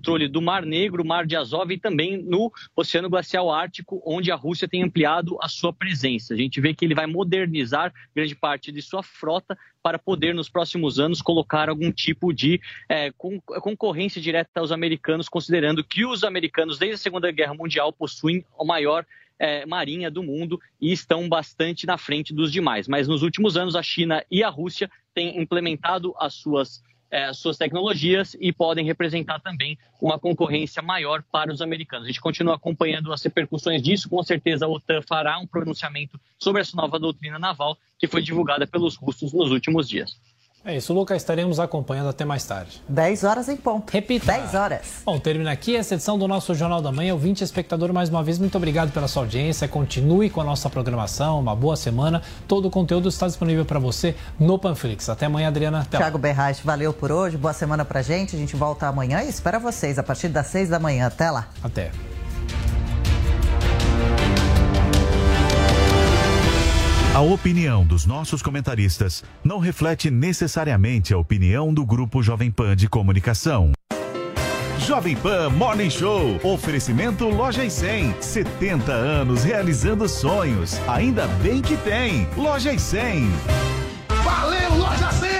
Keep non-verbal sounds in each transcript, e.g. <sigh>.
controle do Mar Negro, Mar de Azov e também no Oceano Glacial Ártico, onde a Rússia tem ampliado a sua presença. A gente vê que ele vai modernizar grande parte de sua frota para poder, nos próximos anos, colocar algum tipo de é, concorrência direta aos americanos, considerando que os americanos, desde a Segunda Guerra Mundial, possuem a maior é, marinha do mundo e estão bastante na frente dos demais. Mas nos últimos anos, a China e a Rússia têm implementado as suas é, suas tecnologias e podem representar também uma concorrência maior para os americanos. A gente continua acompanhando as repercussões disso. Com certeza, a OTAN fará um pronunciamento sobre essa nova doutrina naval que foi divulgada pelos russos nos últimos dias. É isso, Lucas. Estaremos acompanhando até mais tarde. 10 horas em ponto. Repita. 10 horas. Bom, termina aqui essa edição do nosso Jornal da Manhã. Ouvinte espectador, mais uma vez, muito obrigado pela sua audiência. Continue com a nossa programação. Uma boa semana. Todo o conteúdo está disponível para você no Panflix. Até amanhã, Adriana. Até Thiago Berraich, valeu por hoje. Boa semana pra gente. A gente volta amanhã e espera vocês a partir das 6 da manhã. Até lá. Até. A opinião dos nossos comentaristas não reflete necessariamente a opinião do Grupo Jovem Pan de Comunicação. Jovem Pan Morning Show. Oferecimento Loja e 100. 70 anos realizando sonhos. Ainda bem que tem. Loja e 100. Valeu, Loja 100!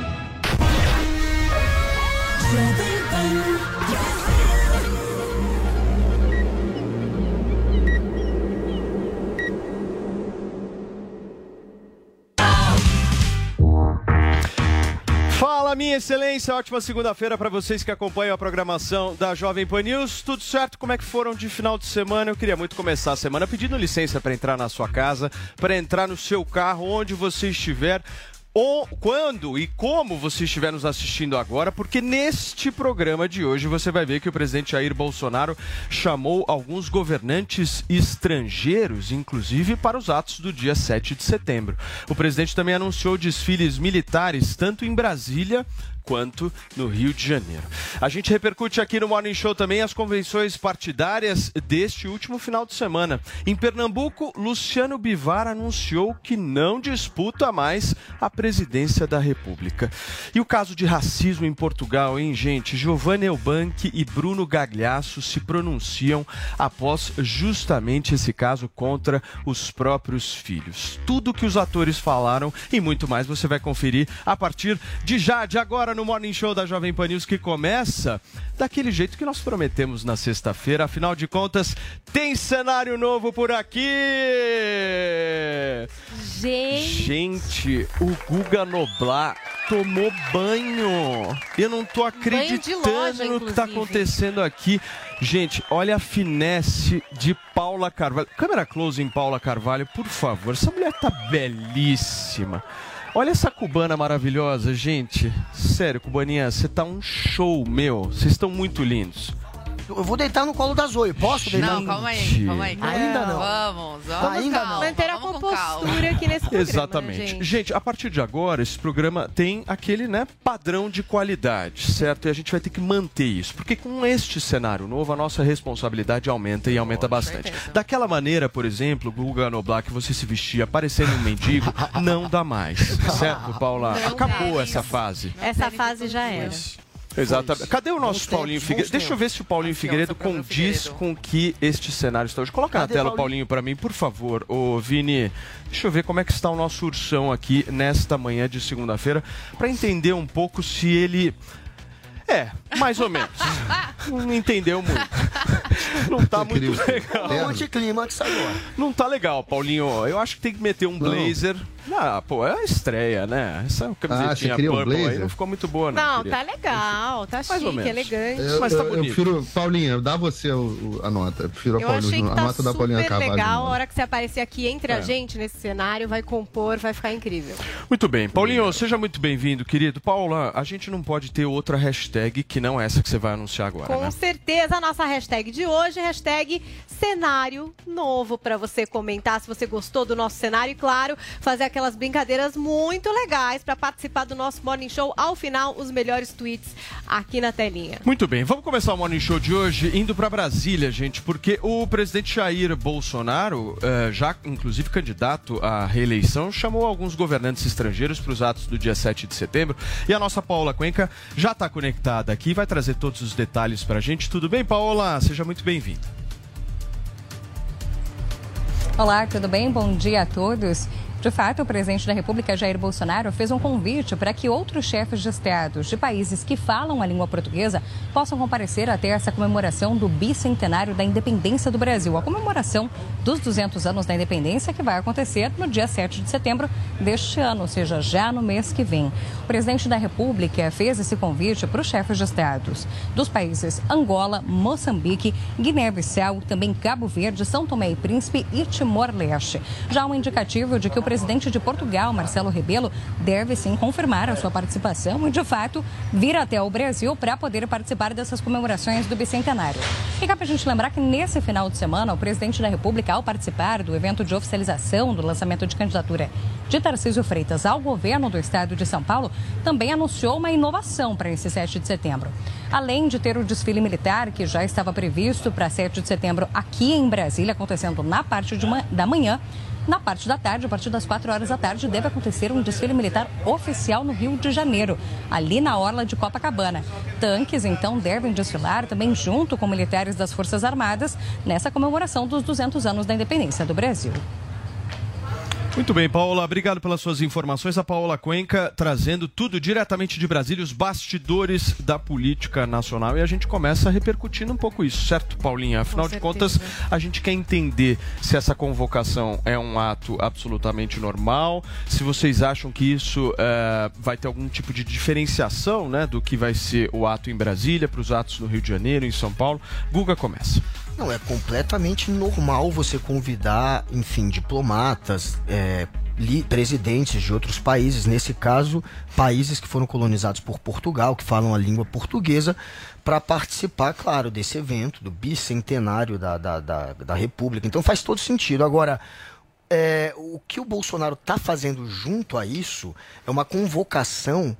Fala, minha excelência, ótima segunda-feira para vocês que acompanham a programação da Jovem Pan News. Tudo certo? Como é que foram de final de semana? Eu queria muito começar a semana pedindo licença para entrar na sua casa, para entrar no seu carro, onde você estiver ou quando e como você estiver nos assistindo agora, porque neste programa de hoje você vai ver que o presidente Jair Bolsonaro chamou alguns governantes estrangeiros, inclusive para os atos do dia 7 de setembro. O presidente também anunciou desfiles militares tanto em Brasília quanto no Rio de Janeiro. A gente repercute aqui no Morning Show também as convenções partidárias deste último final de semana. Em Pernambuco, Luciano Bivar anunciou que não disputa mais a presidência da República. E o caso de racismo em Portugal, hein, gente? Giovanni Elbank e Bruno Gagliasso se pronunciam após justamente esse caso contra os próprios filhos. Tudo que os atores falaram e muito mais você vai conferir a partir de já, de agora no Morning Show da Jovem Pan News que começa daquele jeito que nós prometemos na sexta-feira. Afinal de contas, tem cenário novo por aqui! Gente! Gente, o Guga Noblar tomou banho. Eu não tô acreditando loja, no que tá acontecendo aqui. Gente, olha a finesse de Paula Carvalho. Câmera close em Paula Carvalho, por favor. Essa mulher tá belíssima. Olha essa cubana maravilhosa, gente. Sério, cubaninha, você tá um show, meu. Vocês estão muito lindos. Eu vou deitar no colo da Zoe. Posso deitar? Não, calma aí, calma aí. Ainda não. Vamos, vamos. Ainda calma, não. Manter a compostura aqui nesse programa, <laughs> Exatamente. né, gente? gente. a partir de agora, esse programa tem aquele né, padrão de qualidade, certo? E a gente vai ter que manter isso. Porque com este cenário novo, a nossa responsabilidade aumenta e aumenta bastante. certeza. Daquela maneira, por exemplo, o Guga Noblar, que você se vestia parecendo um mendigo, <laughs> não dá mais. Certo, Paula? Não Acabou essa fase. Essa fase já era. Exatamente. Cadê o nosso Paulinho Figueiredo? Deixa eu ver se o Paulinho Aqui, ó, Figueiredo condiz Figueiredo. com que este cenário está hoje. Coloca na Cadê tela, Paulinho? Paulinho, para mim, por favor. Ô, Vini, deixa eu ver como é que está o nosso ursão aqui nesta manhã de segunda-feira, para entender um pouco se ele. É, mais ou menos. <laughs> Não entendeu muito. Não tá muito o legal. Terno? Anticlímax agora. Não tá legal, Paulinho. Eu acho que tem que meter um Não. Blazer. Ah, pô, é a estreia, né? Essa Ah, camisetinha você queria um purple aí blazer? não ficou muito boa, não. Não, queria. tá legal, tá ou chique, elegante. Eu, Mas tá eu- eu bonito. prefiro, Paulinha, dá você o- o- a nota. Eu prefiro a Eu Paulinha, achei que a tá nota da Paulinha super Carvalho. legal. A hora que você aparecer aqui entre a É. gente nesse cenário, vai compor, vai ficar incrível. Muito bem. Paulinho, seja muito bem-vindo, querido. Paula, a gente não pode ter outra hashtag que não essa que você vai anunciar agora, Com né? certeza, a nossa hashtag de hoje é hashtag cenário novo para você comentar se você gostou do nosso cenário e, claro, fazer aquelas brincadeiras muito legais para participar do nosso Morning Show. Ao final, os melhores tweets aqui na telinha. Muito bem, vamos começar o Morning Show de hoje indo para Brasília, gente, porque o presidente Jair Bolsonaro, eh, já inclusive candidato à reeleição, chamou alguns governantes estrangeiros para os atos do dia 7 de setembro. E a nossa Paola Cuenca já está conectada aqui, vai trazer todos os detalhes para a gente. Tudo bem, Paola? Seja muito bem-vinda. Olá, tudo bem? Bom dia a todos. De fato, o presidente da República, Jair Bolsonaro, fez um convite para que outros chefes de estados de países que falam a língua portuguesa possam comparecer até essa comemoração do bicentenário da independência do Brasil, a comemoração dos 200 anos da independência que vai acontecer no dia 7 de setembro deste ano, ou seja, já no mês que vem. O presidente da República fez esse convite para os chefes de estados dos países Angola, Moçambique, Guiné-Bissau, também Cabo Verde, São Tomé e Príncipe e Timor-Leste. Já um indicativo de que o presidente de Portugal, Marcelo Rebelo, deve sim confirmar a sua participação e, de fato, vir até o Brasil para poder participar dessas comemorações do bicentenário. E cabe a gente lembrar que nesse final de semana, o presidente da República, ao participar do evento de oficialização do lançamento de candidatura de Tarcísio Freitas ao governo do estado de São Paulo, também anunciou uma inovação para esse 7 de setembro. Além de ter o desfile militar, que já estava previsto para 7 de setembro aqui em Brasília, acontecendo na parte da manhã, na parte da tarde, a partir das 4 horas da tarde, deve acontecer um desfile militar oficial no Rio de Janeiro, ali na orla de Copacabana. Tanques, então, devem desfilar também junto com militares das Forças Armadas nessa comemoração dos 200 anos da independência do Brasil. Muito bem, Paola, obrigado pelas suas informações. A Paola Cuenca trazendo tudo diretamente de Brasília, os bastidores da política nacional. E a gente começa repercutindo um pouco isso, certo, Paulinha? Afinal de contas, a gente quer entender se essa convocação é um ato absolutamente normal, se vocês acham que isso eh, vai ter algum tipo de diferenciação né, do que vai ser o ato em Brasília para os atos no Rio de Janeiro, em São Paulo. Guga começa. Não, é completamente normal você convidar, enfim, diplomatas, é, presidentes de outros países, nesse caso, países que foram colonizados por Portugal, que falam a língua portuguesa, para participar, claro, desse evento, do bicentenário da, da, da, da República. Então faz todo sentido. Agora, é, o que o Bolsonaro está fazendo junto a isso é uma convocação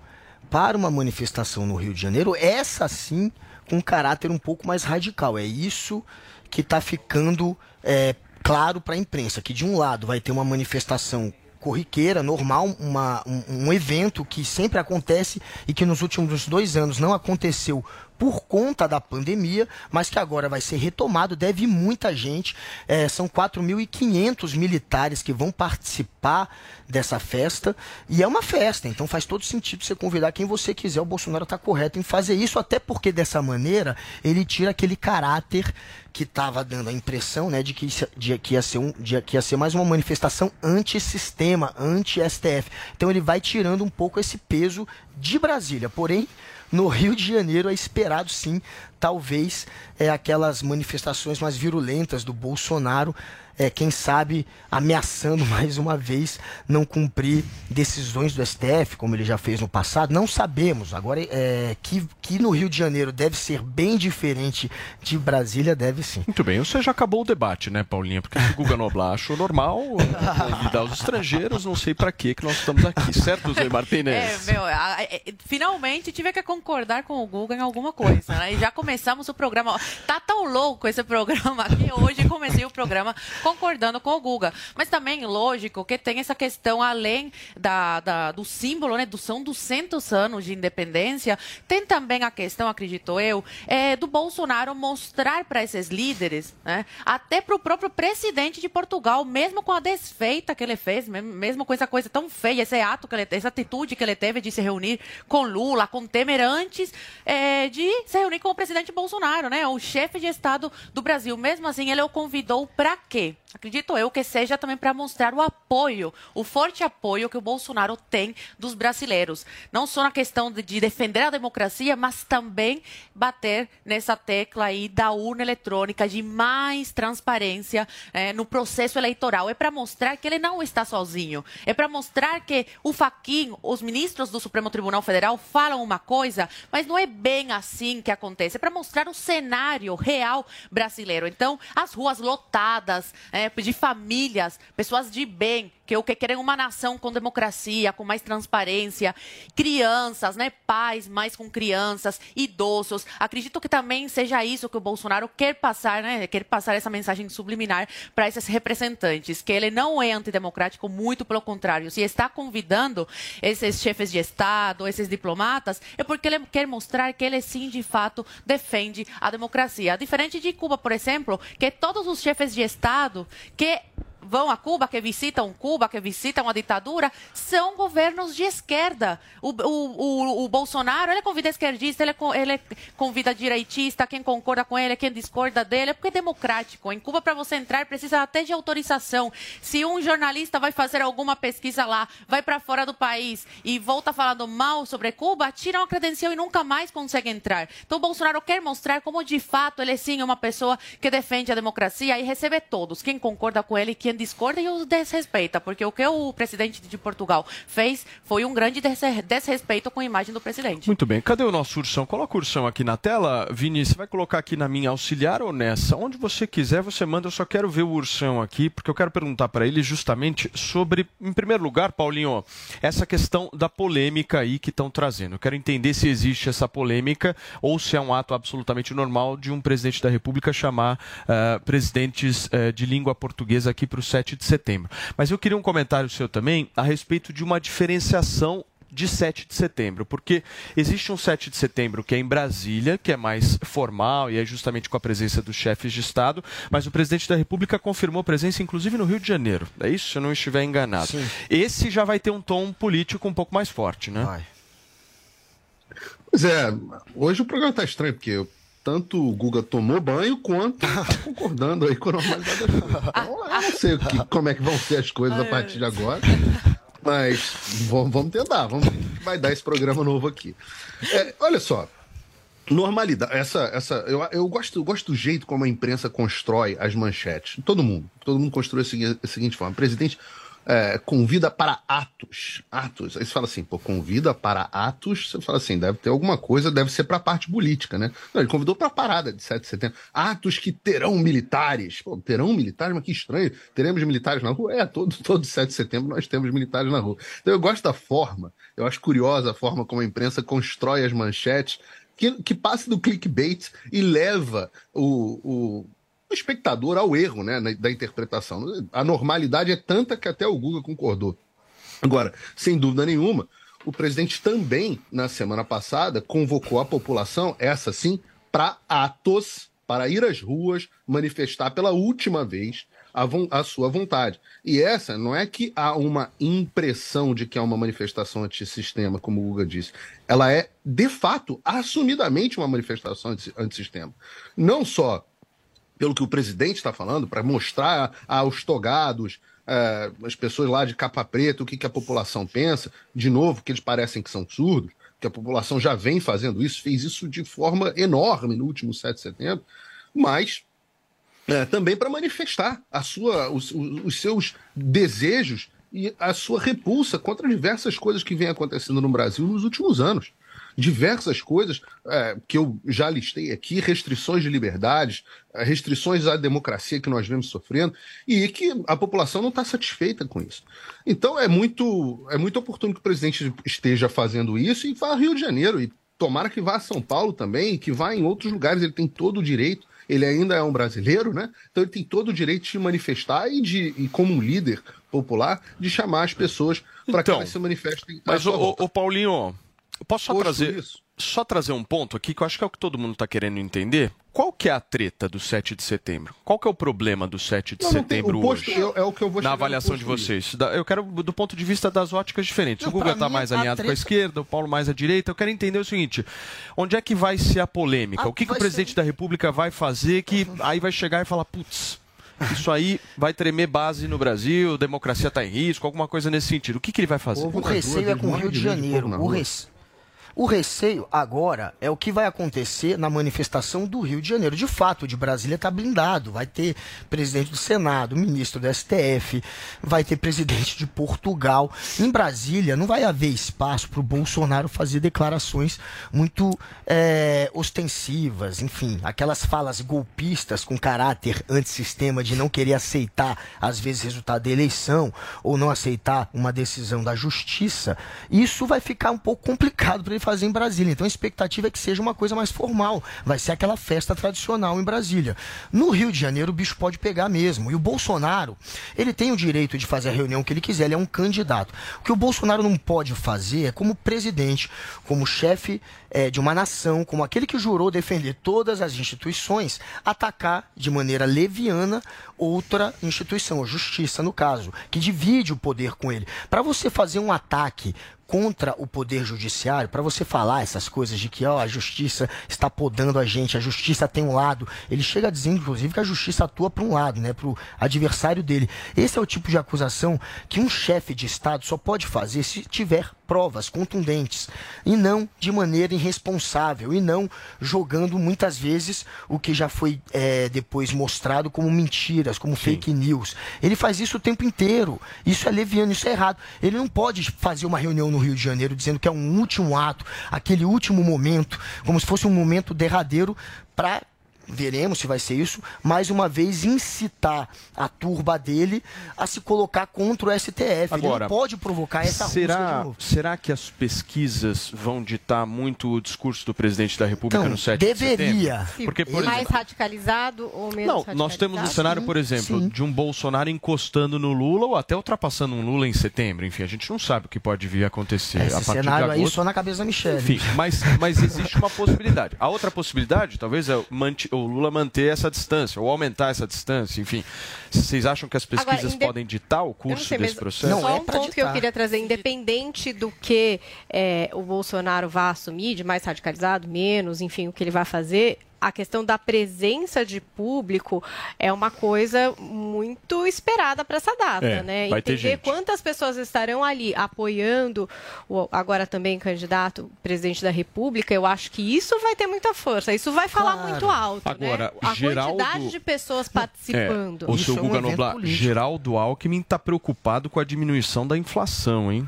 para uma manifestação no Rio de Janeiro, essa sim com um caráter um pouco mais radical. É isso que está ficando é, claro para a imprensa, que de um lado vai ter uma manifestação corriqueira, normal, uma, um, um evento que sempre acontece e que nos últimos dois anos não aconteceu por conta da pandemia, mas que agora vai ser retomado. Deve muita gente. É, são 4.500 militares que vão participar dessa festa. E é uma festa, então faz todo sentido você convidar quem você quiser. O Bolsonaro está correto em fazer isso, até porque dessa maneira ele tira aquele caráter que estava dando a impressão né, de, que, de que ia ser um, de que ia ser mais uma manifestação anti-sistema, anti-STF. Então ele vai tirando um pouco esse peso de Brasília. Porém, no Rio de Janeiro é esperado sim, talvez é, aquelas manifestações mais virulentas do Bolsonaro, é, quem sabe ameaçando <laughs> mais uma vez não cumprir decisões do STF, como ele já fez no passado. Não sabemos. Agora, é, que, que no Rio de Janeiro deve ser bem diferente de Brasília, deve sim. Muito bem, você já acabou o debate, né, Paulinha? Porque se o Guga Noblar achou normal <laughs> convidar os estrangeiros, não sei para que que nós estamos aqui, <laughs> certo, Zé É, Martinez? meu, a- a- é, finalmente tive que concordar com o Guga em alguma coisa, né? E já começamos o programa. Tá tão louco esse programa que hoje comecei o programa concordando com o Guga. Mas também, lógico, que tem essa questão, além da, da- do símbolo, né? Do, são 200 anos de independência, tem também a questão, acredito eu, é, do Bolsonaro mostrar para esses líderes, né? Até para o próprio presidente de Portugal, mesmo com a desfeita que ele fez, me- mesmo com essa coisa tão feia, esse ato que ele essa atitude que ele teve de se reunir com Lula, com Temer antes é, de se reunir com o presidente Bolsonaro, né? O chefe de Estado do Brasil. Mesmo assim, ele o convidou para quê? Acredito eu que seja também para mostrar o apoio, o forte apoio que o Bolsonaro tem dos brasileiros. Não só na questão de, de defender a democracia, mas também bater nessa tecla aí da urna eletrônica, de mais transparência é, no processo eleitoral. É para mostrar que ele não está sozinho. É para mostrar que o Faquin, os ministros do Supremo Tribunal Federal falam uma coisa, mas não é bem assim que acontece. É para mostrar o cenário real brasileiro. Então, as ruas lotadas, é, de famílias, pessoas de bem, que o que querem uma nação com democracia, com mais transparência, crianças, né, pais mais com crianças, idosos. Acredito que também seja isso que o Bolsonaro quer passar, né, quer passar essa mensagem subliminar para esses representantes, que ele não é antidemocrático, muito pelo contrário. Se está convidando esses chefes de Estado, esses diplomatas, é porque ele quer mostrar que ele sim, de fato, defende a democracia. Diferente de Cuba, por exemplo, que todos os chefes de Estado que vão a Cuba, que visitam Cuba, que visitam a ditadura, são governos de esquerda. O, o, o, o Bolsonaro, ele convida esquerdista, ele, ele convida direitista, quem concorda com ele, quem discorda dele, é porque é democrático. Em Cuba, para você entrar, precisa até de autorização. Se um jornalista vai fazer alguma pesquisa lá, vai para fora do país e volta falando mal sobre Cuba, tiram a credencial e nunca mais consegue entrar. Então, o Bolsonaro quer mostrar como, de fato, ele sim é uma pessoa que defende a democracia e recebe todos, quem concorda com ele, quem discorda e os desrespeita, porque o que o presidente de Portugal fez foi um grande desrespeito com a imagem do presidente. Muito bem, cadê o nosso ursão? Coloca o ursão aqui na tela. Vini, você vai colocar aqui na minha auxiliar ou nessa? Onde você quiser, você manda. Eu só quero ver o ursão aqui, porque eu quero perguntar para ele justamente sobre, em primeiro lugar, Paulinho, essa questão da polêmica aí que estão trazendo. Eu quero entender se existe essa polêmica ou se é um ato absolutamente normal de um presidente da República chamar uh, presidentes uh, de língua portuguesa aqui para o 7 de setembro. Mas eu queria um comentário seu também a respeito de uma diferenciação de 7 de setembro, porque existe um 7 de setembro que é em Brasília, que é mais formal e é justamente com a presença dos chefes de Estado, mas o presidente da República confirmou presença inclusive no Rio de Janeiro. É isso, se eu não estiver enganado. Sim. Esse já vai ter um tom político um pouco mais forte, né? Vai. Pois é, hoje o programa está estranho, porque tanto o Guga tomou banho quanto tá concordando aí com a normalidade das coisas. Então, eu não sei que, como é que vão ser as coisas a partir de agora. Mas vamos, vamos tentar, vamos ver que vai dar esse programa novo aqui. É, olha só, normalidade. Essa, essa, eu, eu gosto, eu gosto do jeito como a imprensa constrói as manchetes. Todo mundo, todo mundo construiu a seguinte forma: presidente é, convida para atos. Atos. Aí você fala assim, pô, convida para atos, você fala assim, deve ter alguma coisa, deve ser para a parte política, né? Não, ele convidou para a parada de 7 de setembro. Atos que terão militares. Pô, terão militares, mas que estranho. Teremos militares na rua? É, todo, todo 7 de setembro nós temos militares na rua. Então eu gosto da forma, eu acho curiosa a forma como a imprensa constrói as manchetes, que, que passa do clickbait e leva o, o o espectador ao erro né, da interpretação. A normalidade é tanta que até o Google concordou. Agora, sem dúvida nenhuma, o presidente também, na semana passada, convocou a população, essa sim, para atos, para ir às ruas, manifestar pela última vez a, a, sua vontade. E essa não é que há uma impressão de que é uma manifestação antissistema, como o Guga disse. Ela é, de fato, assumidamente uma manifestação antissistema. Não só pelo que o presidente está falando, para mostrar aos togados, é, as pessoas lá de capa preta, o que, que a população pensa, de novo, que eles parecem que são surdos, que a população já vem fazendo isso, fez isso de forma enorme no último 7 de setembro, mas é, também para manifestar a sua, os, os seus desejos e a sua repulsa contra diversas coisas que vêm acontecendo no Brasil nos últimos anos diversas coisas é, que eu já listei aqui, restrições de liberdades, é, restrições à democracia que nós vemos sofrendo, e que a população não está satisfeita com isso. Então é muito, é muito oportuno que o presidente esteja fazendo isso e vá ao Rio de Janeiro, e tomara que vá a São Paulo também, que vá em outros lugares, ele tem todo o direito ele ainda é um brasileiro, né? Então ele tem todo o direito de manifestar e de, e como um líder popular, de chamar as pessoas para então, que elas se manifestem. Mas o, o, Paulinho, Posso só trazer. Isso. só trazer um ponto aqui que eu acho que é o que todo mundo está querendo entender. Qual que é a treta do 7 de setembro? Qual que é o problema do 7 de Não, não tem- setembro o posto- hoje? eu- é o que eu vou Na avaliação de vocês. Eu quero do ponto de vista das óticas diferentes. Não, o Guga pra está mais alinhado com a treta- esquerda, o Paulo mais à direita. Eu quero entender o seguinte: onde é que vai ser a polêmica? Ah, o que, que o presidente da República vai fazer que aí vai chegar e falar, putz. Isso aí vai tremer base no Brasil, democracia está em risco, alguma coisa nesse sentido. O que, que ele vai fazer? O receio é com o Rio de Janeiro. O, rece- o receio agora é o que vai acontecer na manifestação do Rio de Janeiro. De fato, o de Brasília está blindado. Vai ter presidente do Senado, ministro do STF, vai ter presidente de Portugal. Em Brasília não vai haver espaço para o Bolsonaro fazer declarações muito é, ostensivas, enfim, aquelas falas golpistas com caráter antissistema de não querer aceitar, às vezes, resultado da eleição ou não aceitar uma decisão da justiça. Isso vai ficar um pouco complicado para ele fazer em Brasília. Então a expectativa é que seja uma coisa mais formal. Vai ser aquela festa tradicional em Brasília. No Rio de Janeiro o bicho pode pegar mesmo. E o Bolsonaro, ele tem o direito de fazer a reunião que ele quiser, ele é um candidato. O que o Bolsonaro não pode fazer é como presidente, como chefe eh, de uma nação, como aquele que jurou defender todas as instituições, atacar de maneira leviana outra instituição, a justiça no caso, que divide o poder com ele. Para você fazer um ataque contra o poder judiciário, para você falar essas coisas de que ó, a justiça está podando a gente, a justiça tem um lado, ele chega dizer, inclusive, que a justiça atua para um lado, né, para o adversário dele. Esse é o tipo de acusação que um chefe de Estado só pode fazer se tiver provas contundentes e não de maneira irresponsável e não jogando muitas vezes o que já foi é, depois mostrado como mentiras, como fake news. Ele faz isso o tempo inteiro. Isso é leviano, isso é errado. Ele não pode fazer uma reunião no Rio de Janeiro dizendo que é um último ato, aquele último momento, como se fosse um momento derradeiro para veremos se vai ser isso, mais uma vez incitar a turba dele a se colocar contra o STF. ele Agora, não pode provocar essa será, novo. será que as pesquisas vão ditar muito o discurso do presidente da República Então, no 7 deveria. de setembro? Porque, por mais exemplo, radicalizado ou menos não, nós temos um cenário, por exemplo, de um Bolsonaro encostando no Lula ou até ultrapassando um Lula em setembro. Enfim, a gente não sabe o que pode vir a acontecer Esse a partir cenário de aí agosto. só na cabeça da Michelle. Enfim, mas, mas existe uma possibilidade. A outra possibilidade, talvez, é o manti- o Lula manter essa distância ou aumentar essa distância. Enfim, vocês acham que as pesquisas Agora, podem ditar o não curso sei, desse processo? Só um ponto que eu queria trazer, independente do que é, o Bolsonaro vá assumir, de mais radicalizado, menos, enfim, o que ele vai fazer, a questão da presença de público é uma coisa muito esperada para essa data, É, né? vai ter Entender gente. quantas pessoas estarão ali apoiando o agora também candidato presidente da República, eu acho que isso vai ter muita força, isso vai falar Claro. muito alto, Agora, né? A Geraldo- quantidade de pessoas participando. É, o seu Guga Noblar, Geraldo Alckmin está preocupado com a diminuição da inflação, hein?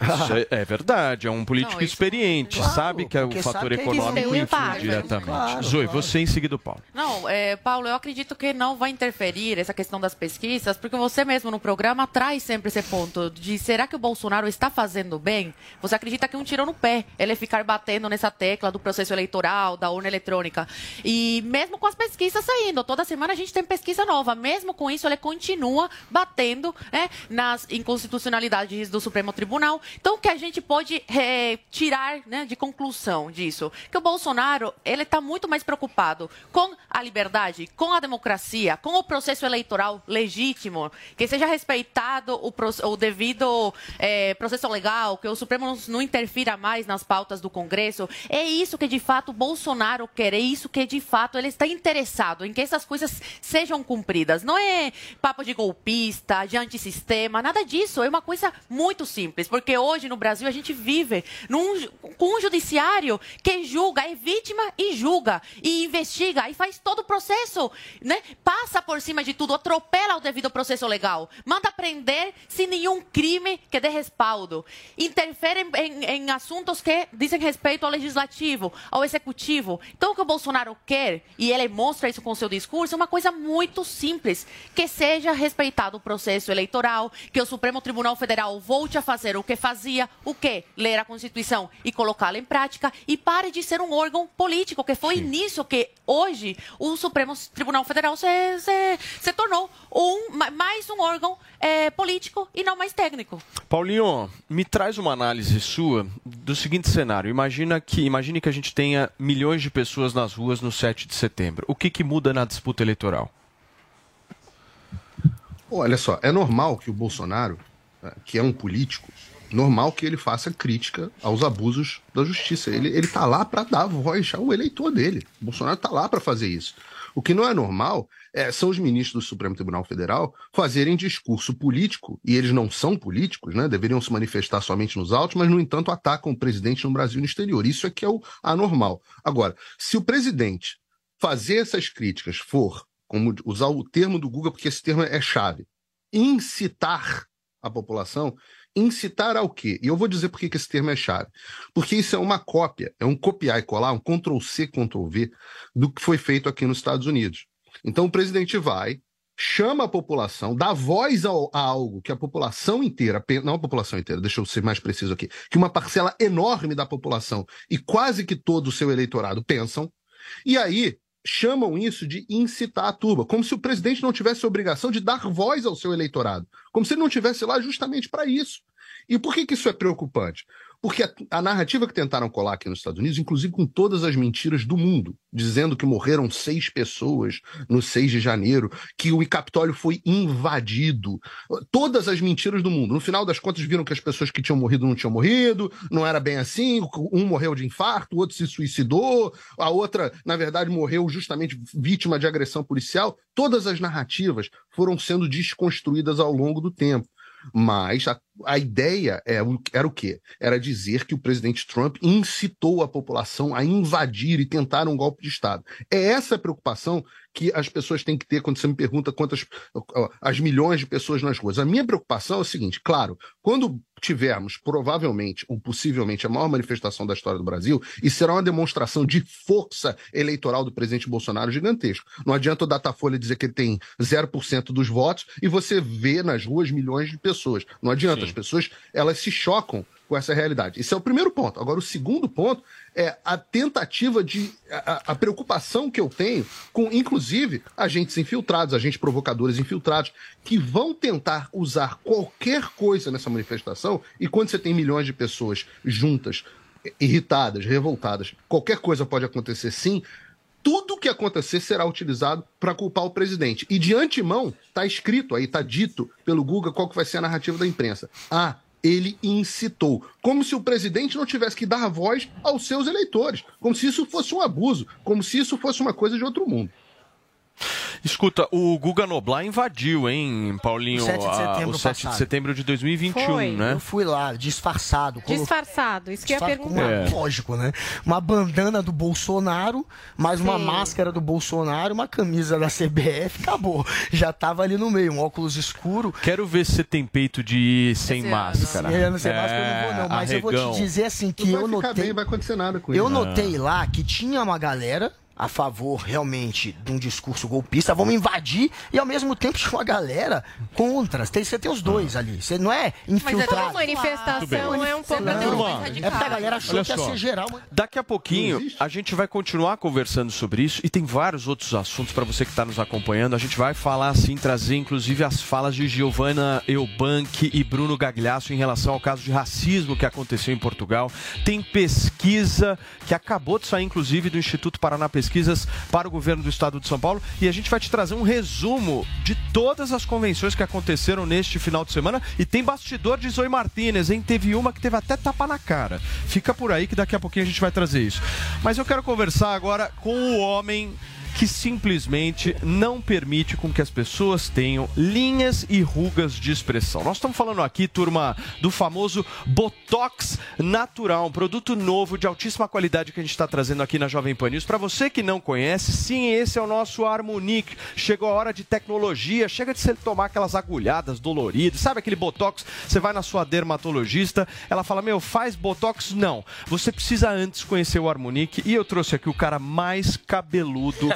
Isso é, é verdade, é um político experiente, sabe que é o fator que isso econômico influi impacto. diretamente. Claro, Zoe, claro. você em seguida, Paulo. Não, é, Paulo, eu acredito que não vai interferir essa questão das pesquisas, porque você mesmo no programa traz sempre esse ponto de será que o Bolsonaro está fazendo bem? Você acredita que um tirou no pé ele ficar batendo nessa tecla do processo eleitoral, da urna eletrônica. E mesmo com as pesquisas saindo, toda semana a gente tem pesquisa nova, mesmo com isso ele continua batendo né, nas inconstitucionalidades do Supremo Tribunal. Então, o que a gente pode eh, tirar né, de conclusão disso? Que o Bolsonaro ele está muito mais preocupado com a liberdade, com a democracia, com o processo eleitoral legítimo, que seja respeitado o, o devido eh, processo legal, que o Supremo não, interfira mais nas pautas do Congresso. É isso que de fato Bolsonaro quer, é isso que de fato ele está interessado em que essas coisas sejam cumpridas. Não é papo de golpista, de antissistema, nada disso. É uma coisa muito simples, porque hoje no Brasil a gente vive num, com um judiciário que julga, é vítima e julga, e investiga, e faz todo o processo, né? Passa por cima de tudo, atropela o devido processo legal, manda prender sem nenhum crime que dê respaldo, interfere em, em- em assuntos que dizem respeito ao legislativo, ao executivo. Então o que o Bolsonaro quer, e ele mostra isso com seu discurso, é uma coisa muito simples, que seja respeitado o processo eleitoral, que o Supremo Tribunal Federal volte a fazer o que fazia o quê? Ler a Constituição e colocá-la em prática e pare de ser um órgão político, que foi nisso que hoje o Supremo Tribunal Federal se, se, se tornou um, ma- mais um órgão eh, político e não mais técnico. Paulinho, me traz uma análise sua do seguinte cenário. Imagina que, imagine que a gente tenha milhões de pessoas nas ruas no 7 de setembro. O que, que muda na disputa eleitoral? Olha só, é normal que o Bolsonaro, eh, que é um político, normal que ele faça crítica aos abusos da justiça. Ele, ele tá lá para dar voz ao eleitor dele. O Bolsonaro tá lá para fazer isso. O que não é normal é, são os ministros do Supremo Tribunal Federal fazerem discurso político, e eles não são políticos, né? Deveriam se manifestar somente nos autos, mas, no entanto, atacam o presidente no Brasil e no exterior. Isso é que é o anormal. Agora, se o presidente fazer essas críticas for, como usar o termo do Google, porque esse termo é chave, incitar a população, incitar ao quê? E eu vou dizer por que esse termo é chave. Porque isso é uma cópia, é um copiar e colar, um Ctrl-C, Ctrl-V do que foi feito aqui nos Estados Unidos. Então o presidente vai, chama a população, dá voz ao- a algo que a população inteira, não a população inteira, deixa eu ser mais preciso aqui, que uma parcela enorme da população e quase que todo o seu eleitorado pensam, e aí chamam isso de incitar a turba, como se o presidente não tivesse a obrigação de dar voz ao seu eleitorado, como se ele não tivesse lá justamente para isso. E por que, que isso é preocupante? Porque a, a narrativa que tentaram colar aqui nos Estados Unidos, inclusive com todas as mentiras do mundo, dizendo que morreram seis pessoas no 6 de janeiro, que o Capitólio foi invadido, todas as mentiras do mundo. No final das contas, viram que as pessoas que tinham morrido não tinham morrido, não era bem assim, um morreu de infarto, o outro se suicidou, a outra, na verdade, morreu justamente vítima de agressão policial. Todas as narrativas foram sendo desconstruídas ao longo do tempo. Mas a ideia é, era o quê? Era dizer que o presidente Trump incitou a população a invadir e tentar um golpe de Estado. É essa a preocupação que as pessoas têm que ter quando você me pergunta quantas as milhões de pessoas nas ruas. A minha preocupação é o seguinte: claro, quando tivermos provavelmente ou possivelmente a maior manifestação da história do Brasil, e será uma demonstração de força eleitoral do presidente Bolsonaro gigantesco. Não adianta o Datafolha dizer que ele tem 0% dos votos e você vê nas ruas milhões de pessoas. Não adianta, as pessoas elas se chocam com essa realidade. Esse é o primeiro ponto. Agora, o segundo ponto é a tentativa de. a, a preocupação que eu tenho com, inclusive, agentes infiltrados, agentes provocadores infiltrados, que vão tentar usar qualquer coisa nessa manifestação, e quando você tem milhões de pessoas juntas, irritadas, revoltadas, qualquer coisa pode acontecer sim. Tudo que acontecer será utilizado para culpar o presidente. E de antemão, está escrito aí, está dito pelo Guga qual que vai ser a narrativa da imprensa. Ah, ele incitou. Como se o presidente não tivesse que dar voz aos seus eleitores. Como se isso fosse um abuso. Como se isso fosse uma coisa de outro mundo. Escuta, o Guga Noblar invadiu, hein, Paulinho? O 7 de a- setembro o 7 de setembro de 2021, Foi. né? Eu fui lá, disfarçado. colo- Disfarçado, isso que eu ia Disfarçado perguntar. uma- É. Lógico, né? Uma bandana do Bolsonaro, mais uma Sim. máscara do Bolsonaro, uma camisa da CBF, acabou. Já tava ali no meio, um óculos escuro. Quero ver se você tem peito de ir sem Esse máscara. Esse ano sem máscara eu não vou, não. Mas eu vou arregão. te dizer assim que Não eu notei. bem, vai acontecer nada com Eu ele. notei lá que tinha uma galera a favor realmente de um discurso golpista, vamos invadir, e ao mesmo tempo tinha uma galera contra. Tem- Você tem os dois ali. Você não é Mas infiltrado. a manifestação Tudo é um pouco Não, é porque a galera achou Olha que ia só. ser geral. mas- Daqui a pouquinho a gente vai continuar conversando sobre isso e tem vários outros assuntos para você que está nos acompanhando. A gente vai falar assim, trazer inclusive as falas de Giovanna Eubank e Bruno Gagliasso em relação ao caso de racismo que aconteceu em Portugal. Tem pesquisa que acabou de sair inclusive do Instituto Paraná Pesquisas para o governo do estado de São Paulo e a gente vai te trazer um resumo de todas as convenções que aconteceram neste final de semana e tem bastidor de Zoe Martinez, hein? Teve uma que teve até tapa na cara. Fica por aí que daqui a pouquinho a gente vai trazer isso. Mas eu quero conversar agora com o homem que simplesmente não permite com que as pessoas tenham linhas e rugas de expressão. Nós estamos falando aqui, turma, do famoso Botox Natural, um produto novo de altíssima qualidade que a gente está trazendo aqui na Jovem Pan News. Para você que não conhece, sim, esse é o nosso Harmonic. Chegou a hora de tecnologia, chega de você tomar aquelas agulhadas doloridas, sabe aquele Botox? Você vai na sua dermatologista, ela fala, meu, faz Botox? Não. Você precisa antes conhecer o Harmonic e eu trouxe aqui o cara mais cabeludo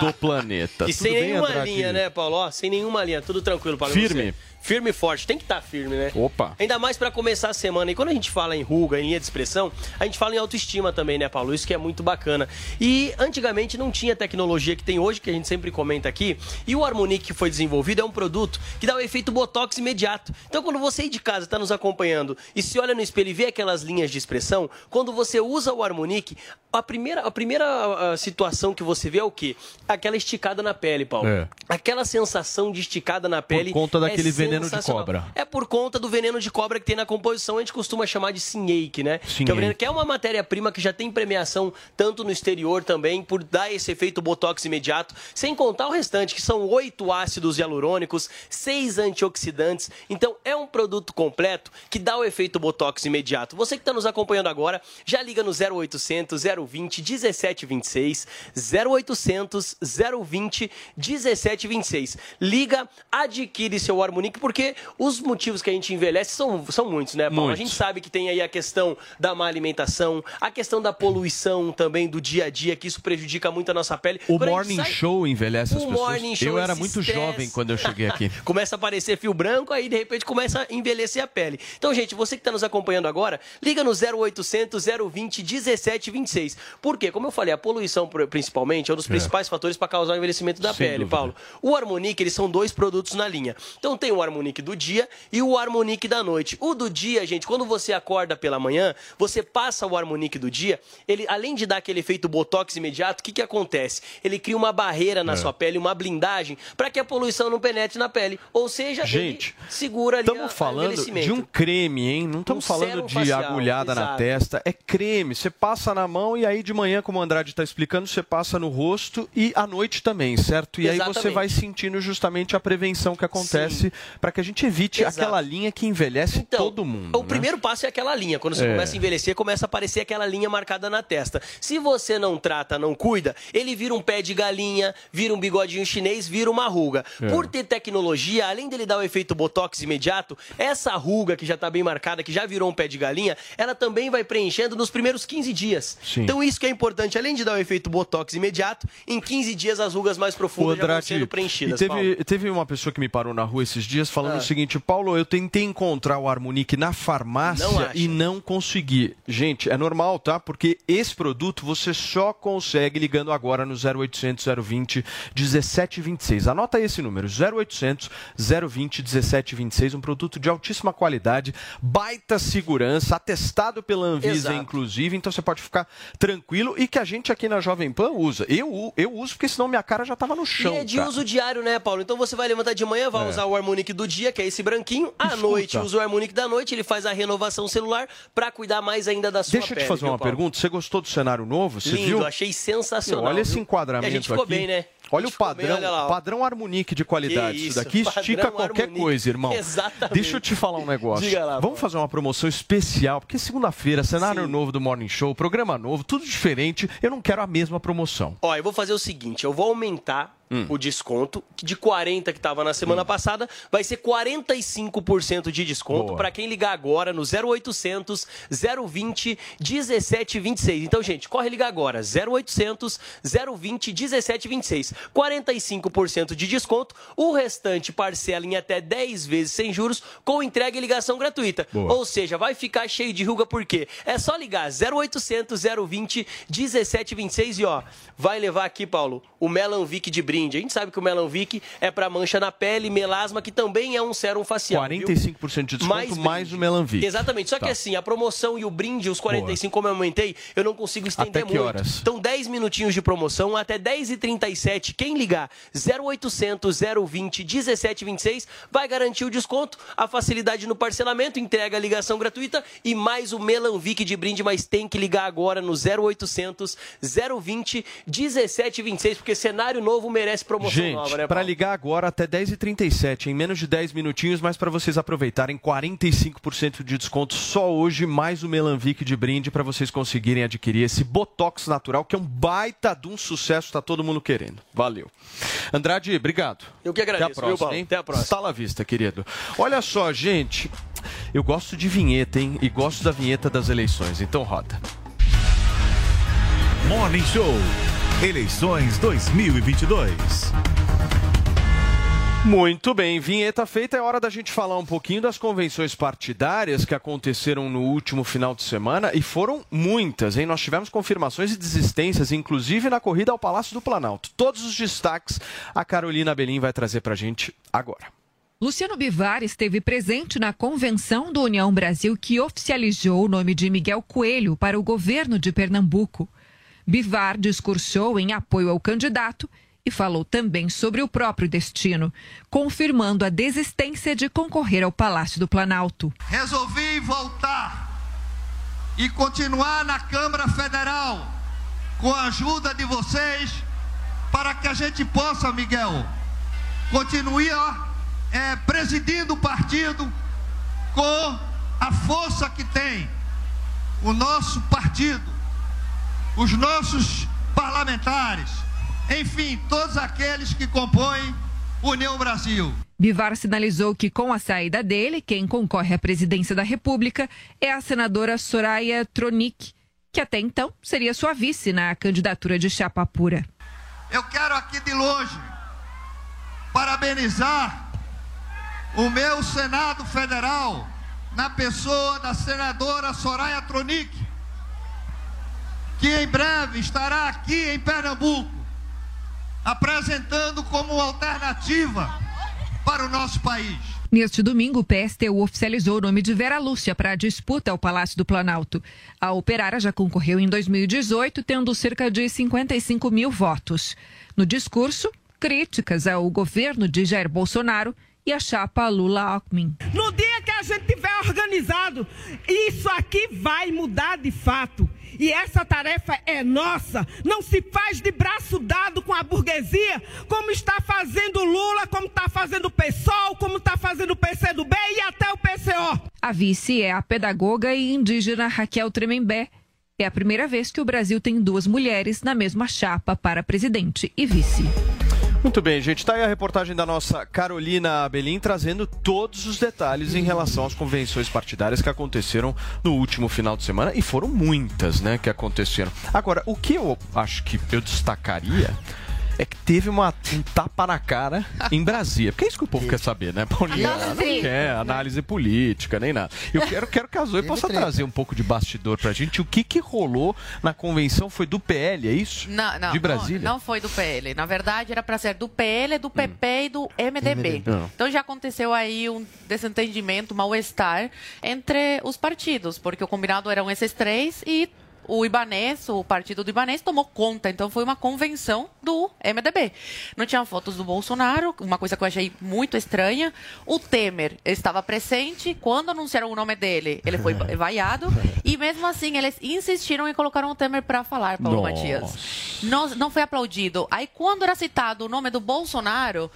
do planeta. E Tudo sem nenhuma linha, né, Paulo? Ó, sem nenhuma linha, tudo tranquilo, Paulo. Firme. você? Firme e forte, tem que estar firme, né? Opa. Ainda mais pra começar a semana. E quando a gente fala em ruga, em linha de expressão, a gente fala em autoestima também, né, Paulo? Isso que é muito bacana. E antigamente não tinha tecnologia que tem hoje, que a gente sempre comenta aqui. E o Harmonic que foi desenvolvido é um produto que dá o efeito botox imediato. Então quando você aí de casa está nos acompanhando e se olha no espelho e vê aquelas linhas de expressão, quando você usa o Harmonic, a primeira, a primeira ah, situação que você vê é o quê? Aquela esticada na pele, Paulo. É. Aquela sensação de esticada na pele. conta é daquele veneno de cobra. É por conta do veneno de cobra que tem na composição, a gente costuma chamar de sinhake, né? Que é, veneno- que é uma matéria-prima que já tem premiação tanto no exterior também, por dar esse efeito botox imediato, sem contar o restante, que são oito ácidos hialurônicos, seis antioxidantes. Então é um produto completo que dá o efeito botox imediato. Você que está nos acompanhando agora, já liga no 0800 020 1726, 0800 020 1726. Liga, adquire seu Harmonic, porque os motivos que a gente envelhece são, são muitos, né, Paulo? A gente sabe que tem aí a questão da má alimentação, a questão da poluição também do dia a dia, que isso prejudica muito a nossa pele. O Quando Morning sai- Show envelhece as O pessoas. Morning Show, eu era muito estresse. jovem quando eu cheguei aqui. <laughs> começa a aparecer fio branco, aí de repente começa a envelhecer a pele. Então, gente, você que está nos acompanhando agora, liga no 0800 020 1726. Por quê? Como eu falei, a poluição pr- principalmente é um dos É. principais fatores para causar o envelhecimento da Sem pele, dúvida. Paulo. O Harmonic, eles são dois produtos na linha. Então tem o Harmonic do dia e o Harmonic da noite. O do dia, gente, quando você acorda pela manhã, você passa o Harmonic do dia, ele além de dar aquele efeito botox imediato, o que que acontece? Ele cria uma barreira na É. sua pele, uma blindagem, para que a poluição não penetre na pele. Ou seja, Gente, segura ali Estamos falando de um creme, hein? Não estamos Um falando de facial, agulhada na exato. testa. É creme. Você passa na mão e aí de manhã, como o Andrade está explicando, você passa no rosto e à noite também, certo? E aí você Exatamente. vai sentindo justamente a prevenção que acontece para que a gente evite Exato. aquela linha que envelhece todo mundo. O né? primeiro passo é aquela linha. Quando você É. começa a envelhecer, começa a aparecer aquela linha marcada na testa. Se você não trata, não cuida, ele vira um pé de galinha, vira um bigodinho chinês, vira uma ruga. É. Por ter tecnologia, além dele dar o efeito botox imediato, essa ruga que já está bem marcada, que já virou um pé de galinha, ela também vai preenchendo nos primeiros 15 dias. Sim. Então isso que é importante, além de dar o efeito botox imediato, em 15 dias as rugas mais profundas já vão sendo preenchidas. teve, Paulo. teve uma pessoa que me parou na rua esses dias falando Ah. o seguinte: Paulo, eu tentei encontrar o Harmonic na farmácia Não e não consegui. Gente, é normal, tá? Porque esse produto você só consegue ligando agora no 0800 020 1726. Anota aí esse número: 0800 020 1726. Um produto de altíssima qualidade, baita segurança, atestado pela Anvisa, Exato. inclusive. Então você pode ficar tranquilo e que a gente aqui na Jovem Pan usa. Eu, eu uso porque senão minha cara já tava no chão. E é de cara. uso diário, né, Paulo? Então você vai levantar de manhã, vai É. usar o Harmonic do dia, que é esse branquinho. À Escuta. noite usa o Harmonic da noite, ele faz a renovação celular pra cuidar mais ainda da sua Deixa eu pele. te fazer viu, uma Paulo? pergunta. Você gostou do cenário novo? Você Lindo, viu? achei sensacional. Olha esse viu? enquadramento E a gente ficou aqui. bem, né? Olha o ficou bem, padrão, olha padrão Harmonic de qualidade. Que Isso daqui isso, estica padrão qualquer Harmonic. coisa, irmão. Exatamente. Deixa eu te falar um negócio. Diga lá, Vamos fazer uma promoção especial, porque segunda-feira, cenário novo do Morning Show, programa novo, tudo diferente. Eu não quero a mesma promoção. Ó, eu vou fazer o seguinte, eu vou aumentar Hum. o desconto, de 40 que estava na semana passada, vai ser 45% de desconto para quem ligar agora no 0800 020 1726. Então, gente, corre ligar agora, 0800 020 1726. 45% de desconto, o restante parcela em até 10 vezes sem juros com entrega e ligação gratuita. Boa. Ou seja, vai ficar cheio de ruga por quê? É só ligar 0800 020 1726 e ó, vai levar aqui, Paulo, o Melanvic de brinde. A gente sabe que o Melanvic é para mancha na pele, melasma, que também é um sérum facial. viu? 45% de desconto mais, brinde. o Melanvic. Exatamente. Só que Tá. assim, a promoção e o brinde, os 45, como eu aumentei, eu não consigo estender Até que muito. horas? Então, 10 minutinhos de promoção, até 10h37. Quem ligar 0800 020 1726 vai garantir o desconto, a facilidade no parcelamento, entrega a ligação gratuita e mais o Melanvic de brinde, mas tem que ligar agora no 0800 020 1726, porque cenário novo merece promoção Gente, nova, né, para ligar agora até 10h37, em menos de 10 minutinhos, mas para vocês aproveitarem 45% de desconto só hoje, mais o Melanvic de brinde para vocês conseguirem adquirir esse Botox natural, que é um baita de um sucesso, tá todo mundo querendo. Valeu. Andrade, obrigado. Eu que agradeço, Até a próxima, viu, Paulo? hein? Até a próxima. Está à vista, querido. Olha só, gente, eu gosto de vinheta, hein? E gosto da vinheta das eleições, então roda. Morning Show. Eleições 2022. Muito bem, vinheta feita, é hora da gente falar um pouquinho das convenções partidárias que aconteceram no último final de semana e foram muitas, hein? Nós tivemos confirmações e desistências, inclusive na corrida ao Palácio do Planalto. Todos os destaques a Carolina Belim vai trazer pra gente agora. Luciano Bivar esteve presente na convenção do União Brasil que oficializou o nome de Miguel Coelho para o governo de Pernambuco. Bivar discursou em apoio ao candidato e falou também sobre o próprio destino, confirmando a desistência de concorrer ao Palácio do Planalto. Resolvi voltar e continuar na Câmara Federal com a ajuda de vocês para que a gente possa, Miguel, continuar é, presidindo o partido com a força que tem o nosso partido, os nossos parlamentares, enfim, todos aqueles que compõem União Brasil. Bivar sinalizou que, com a saída dele, quem concorre à presidência da República é a senadora Soraya Tronic, que até então seria sua vice na candidatura de chapa pura. Eu quero aqui de longe parabenizar o meu Senado Federal, na pessoa da senadora Soraya Tronic, que em breve estará aqui em Pernambuco, apresentando como alternativa para o nosso país. Neste domingo, o PSTU oficializou o nome de Vera Lúcia para a disputa ao Palácio do Planalto. A operária já concorreu em 2018, tendo cerca de 55 mil votos. No discurso, críticas ao governo de Jair Bolsonaro e a chapa Lula-Alckmin. No dia que a gente tiver organizado, isso aqui vai mudar de fato. E essa tarefa é nossa. Não se faz de braço dado com a burguesia, como está fazendo Lula, como está fazendo o PSOL, como está fazendo o PCdoB e até o PCO. A vice é a pedagoga e indígena Raquel Tremembé. É a primeira vez que o Brasil tem duas mulheres na mesma chapa para presidente e vice. Muito bem, gente. Está aí a reportagem da nossa Carolina Belim trazendo todos os detalhes em relação às convenções partidárias que aconteceram no último final de semana e foram muitas, né, que aconteceram. Agora, o que eu acho que eu destacaria é que teve uma, um tapa na cara em Brasília. Porque é isso que o povo quer saber, né, Paulinha? Não, quer análise política, nem nada. Eu quero, quero que a Zoe possa trazer um pouco de bastidor pra gente. O que que rolou na convenção foi do PL, é isso? Não, não, De Brasília? Não, não foi do PL. Na verdade, era para ser do PL, do PP e do MDB. MDB. Não. Então já aconteceu aí um desentendimento, mal-estar entre os partidos, porque o combinado eram esses três e o Ibanês, o partido do Ibanês, tomou conta. Então foi uma convenção do MDB. Não tinha fotos do Bolsonaro, uma coisa que eu achei muito estranha. O Temer estava presente. Quando anunciaram o nome dele, ele foi <laughs> vaiado. E mesmo assim, eles insistiram em colocar o Temer para falar, Paulo Nossa. Matias. Não, não foi aplaudido. Aí quando era citado o nome do Bolsonaro.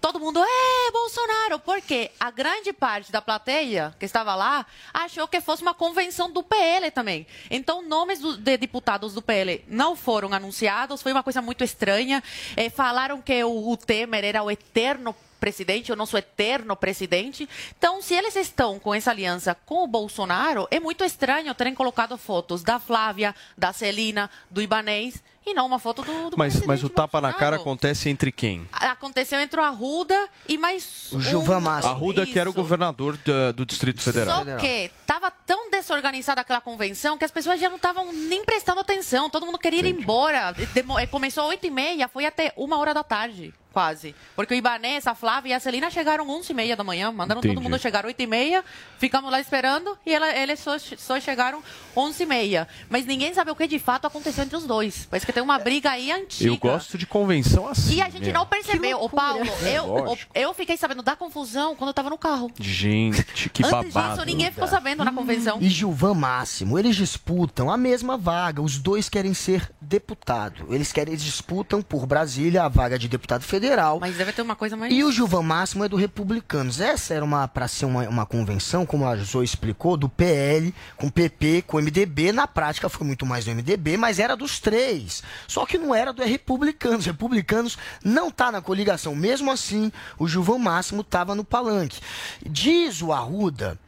Todo mundo, é Bolsonaro, porque a grande parte da plateia que estava lá achou que fosse uma convenção do PL também. Então, nomes do- de deputados do PL não foram anunciados, foi uma coisa muito estranha. Eh, falaram que o, o Temer era o eterno presidente, o nosso eterno presidente. Então, se eles estão com essa aliança com o Bolsonaro, é muito estranho terem colocado fotos da Flávia, da Celina, do Ibanês e não uma foto do, do Mas, mas o tapa na cara acontece entre quem? Aconteceu entre o Arruda e mais O Gilvan Massa. Arruda, que era o governador da- do Distrito Federal. Só que estava tão desorganizada aquela convenção que as pessoas já não estavam nem prestando atenção. Todo mundo queria ir embora. Demo- eh, Começou às 8 e meia, foi até uma hora da tarde, quase. Porque o Ibanez, a Flávia e a Celina chegaram às 11 e meia da manhã. Mandaram todo Entendi. mundo chegar às 8 e meia. Ficamos lá esperando e ela- eles só, só chegaram às 11 e meia. Mas ninguém sabe o que de fato aconteceu entre os dois. Parece que tem uma briga aí antiga. Eu gosto de convenção assim. E a gente meu. não percebeu. Ô, Paulo, eu, Lógico. eu fiquei sabendo da confusão quando eu tava no carro. Gente, que Antes babado. disso, ninguém ficou sabendo na convenção. E Gilvan Máximo, eles disputam a mesma vaga. Os dois querem ser deputado. Eles querem, eles disputam por Brasília a vaga de deputado federal. Mas deve ter uma coisa mais. E o Gilvan Máximo é do Republicanos. Essa era uma para ser uma, uma convenção, como a Zoe explicou, do PL, com PP, com MDB. Na prática foi muito mais do MDB, mas era dos três. Só que não era do Republicanos. Republicanos não tá na coligação. Mesmo assim, o Gilvan Máximo estava no palanque. Diz o Arruda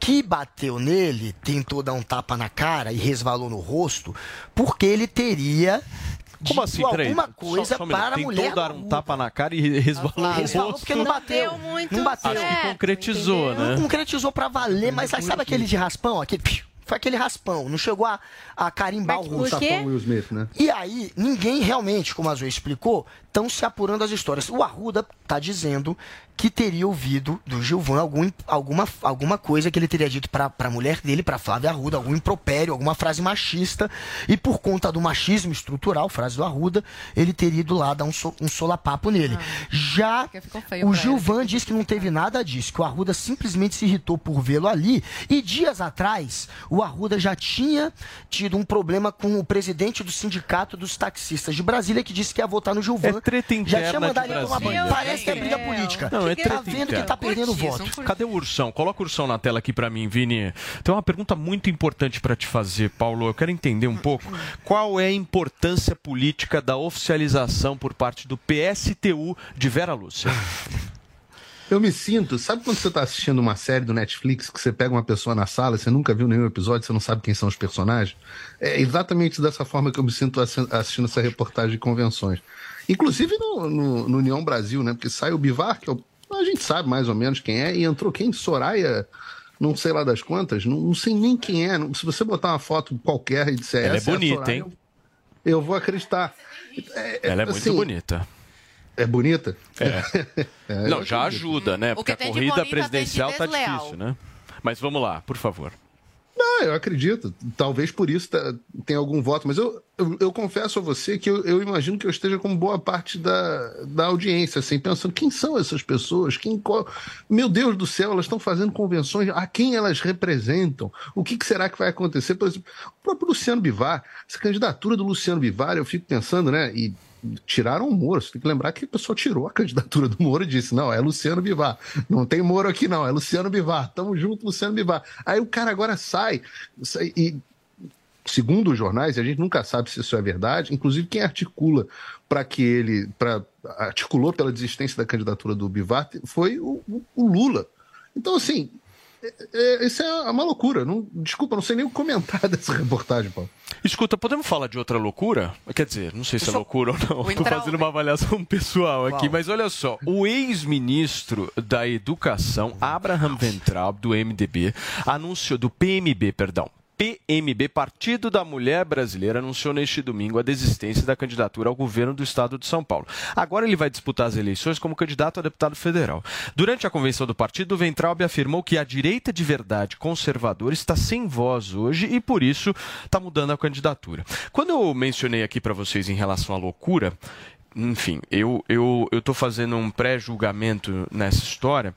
que bateu nele, tentou dar um tapa na cara e resvalou no rosto, porque ele teria Como assim, alguma Só- coisa só minuto. para a Tentou mulher dar um tapa na cara e resvalou no Resvalou rosto. porque não bateu. Não bateu. Acho que concretizou, né? Não concretizou pra valer, mas sabe, sabe aquele de raspão? Aquele, foi aquele raspão, não chegou a, a carimbar o rosto. Will Smith, né? E aí, ninguém realmente, como a Zoe explicou, estão se apurando as histórias. O Arruda tá dizendo que teria ouvido do Gilvan algum, alguma, alguma coisa que ele teria dito pra, pra mulher dele, pra Flávia Arruda, algum impropério, alguma frase machista. E por conta do machismo estrutural, frase do Arruda, ele teria ido lá dar um, so- um solapapo nele. Já ficou feio o Gilvan disse que não teve nada disso, que o Arruda simplesmente se irritou por vê-lo ali. E dias atrás, o Arruda já tinha tido um problema com o presidente do sindicato dos taxistas de Brasília, que disse que ia votar no Gilvan. É treta já tinha mandado ele tomar banho. Parece que é briga política. Não, é tá vendo que tá perdendo voto. Cadê o Ursão? Coloca o Ursão na tela aqui pra mim, Vini. Tem uma pergunta muito importante pra te fazer, Paulo. Eu quero entender um pouco qual é a importância política da oficialização por parte do PSTU de Vera Lúcia. <laughs> Eu me sinto, sabe quando você tá assistindo uma série do Netflix que você pega uma pessoa na sala, você nunca viu nenhum episódio, você não sabe quem são os personagens? É exatamente dessa forma que eu me sinto assi- assistindo essa reportagem de convenções. Inclusive no, no, no União Brasil, né? Porque sai o Bivar, que é o- a gente sabe mais ou menos quem é, e entrou quem? Soraya, não sei lá das quantas, não, não sei nem quem é. Não- Se você botar uma foto qualquer e disser Ela é "Essa a bonita, Soraya", hein? Eu, eu vou acreditar. É, Ela é muito assim, bonita. É bonita? É. <laughs> É, Não, já ajuda, né? Porque que a corrida presidencial tá difícil, né? Mas vamos lá, por favor. Não, eu acredito. Talvez por isso tá- tenha algum voto, mas eu, eu, eu confesso a você que eu, eu imagino que eu esteja com boa parte da, da audiência, assim, pensando quem são essas pessoas? Quem, qual... Meu Deus do céu, elas estão fazendo convenções, a quem elas representam? O que, que será que vai acontecer? Por exemplo, o próprio Luciano Bivar, essa candidatura do Luciano Bivar, eu fico pensando, né? E tiraram o Moro. Você tem que lembrar que a pessoa tirou a candidatura do Moro e disse: não, é Luciano Bivar. Não tem Moro aqui, não, é Luciano Bivar. Tamo junto, Luciano Bivar. Aí o cara agora sai, sai e. Segundo os jornais, e a gente nunca sabe se isso é verdade, inclusive quem articula para que ele, para articulou pela desistência da candidatura do Bivar foi o, o- o Lula. Então, assim, é- é- isso é uma loucura. Não, desculpa, não sei nem o comentar <laughs> dessa reportagem, Paulo. Escuta, podemos falar de outra loucura? Quer dizer, não sei se é loucura ou não. Estou fazendo uma avaliação <laughs> pessoal aqui, mas olha só. O ex-ministro da Educação, Abraham Ventrab, do MDB, anunciou, do PMB, perdão. PMB, Partido da Mulher Brasileira, anunciou neste domingo a desistência da candidatura ao governo do estado de São Paulo. Agora ele vai disputar as eleições como candidato a deputado federal. Durante a convenção do partido, Ventralbe afirmou que a direita de verdade conservadora está sem voz hoje e, por isso, está mudando a candidatura. Quando eu mencionei aqui para vocês em relação à loucura, enfim, eu eu estou fazendo um pré-julgamento nessa história.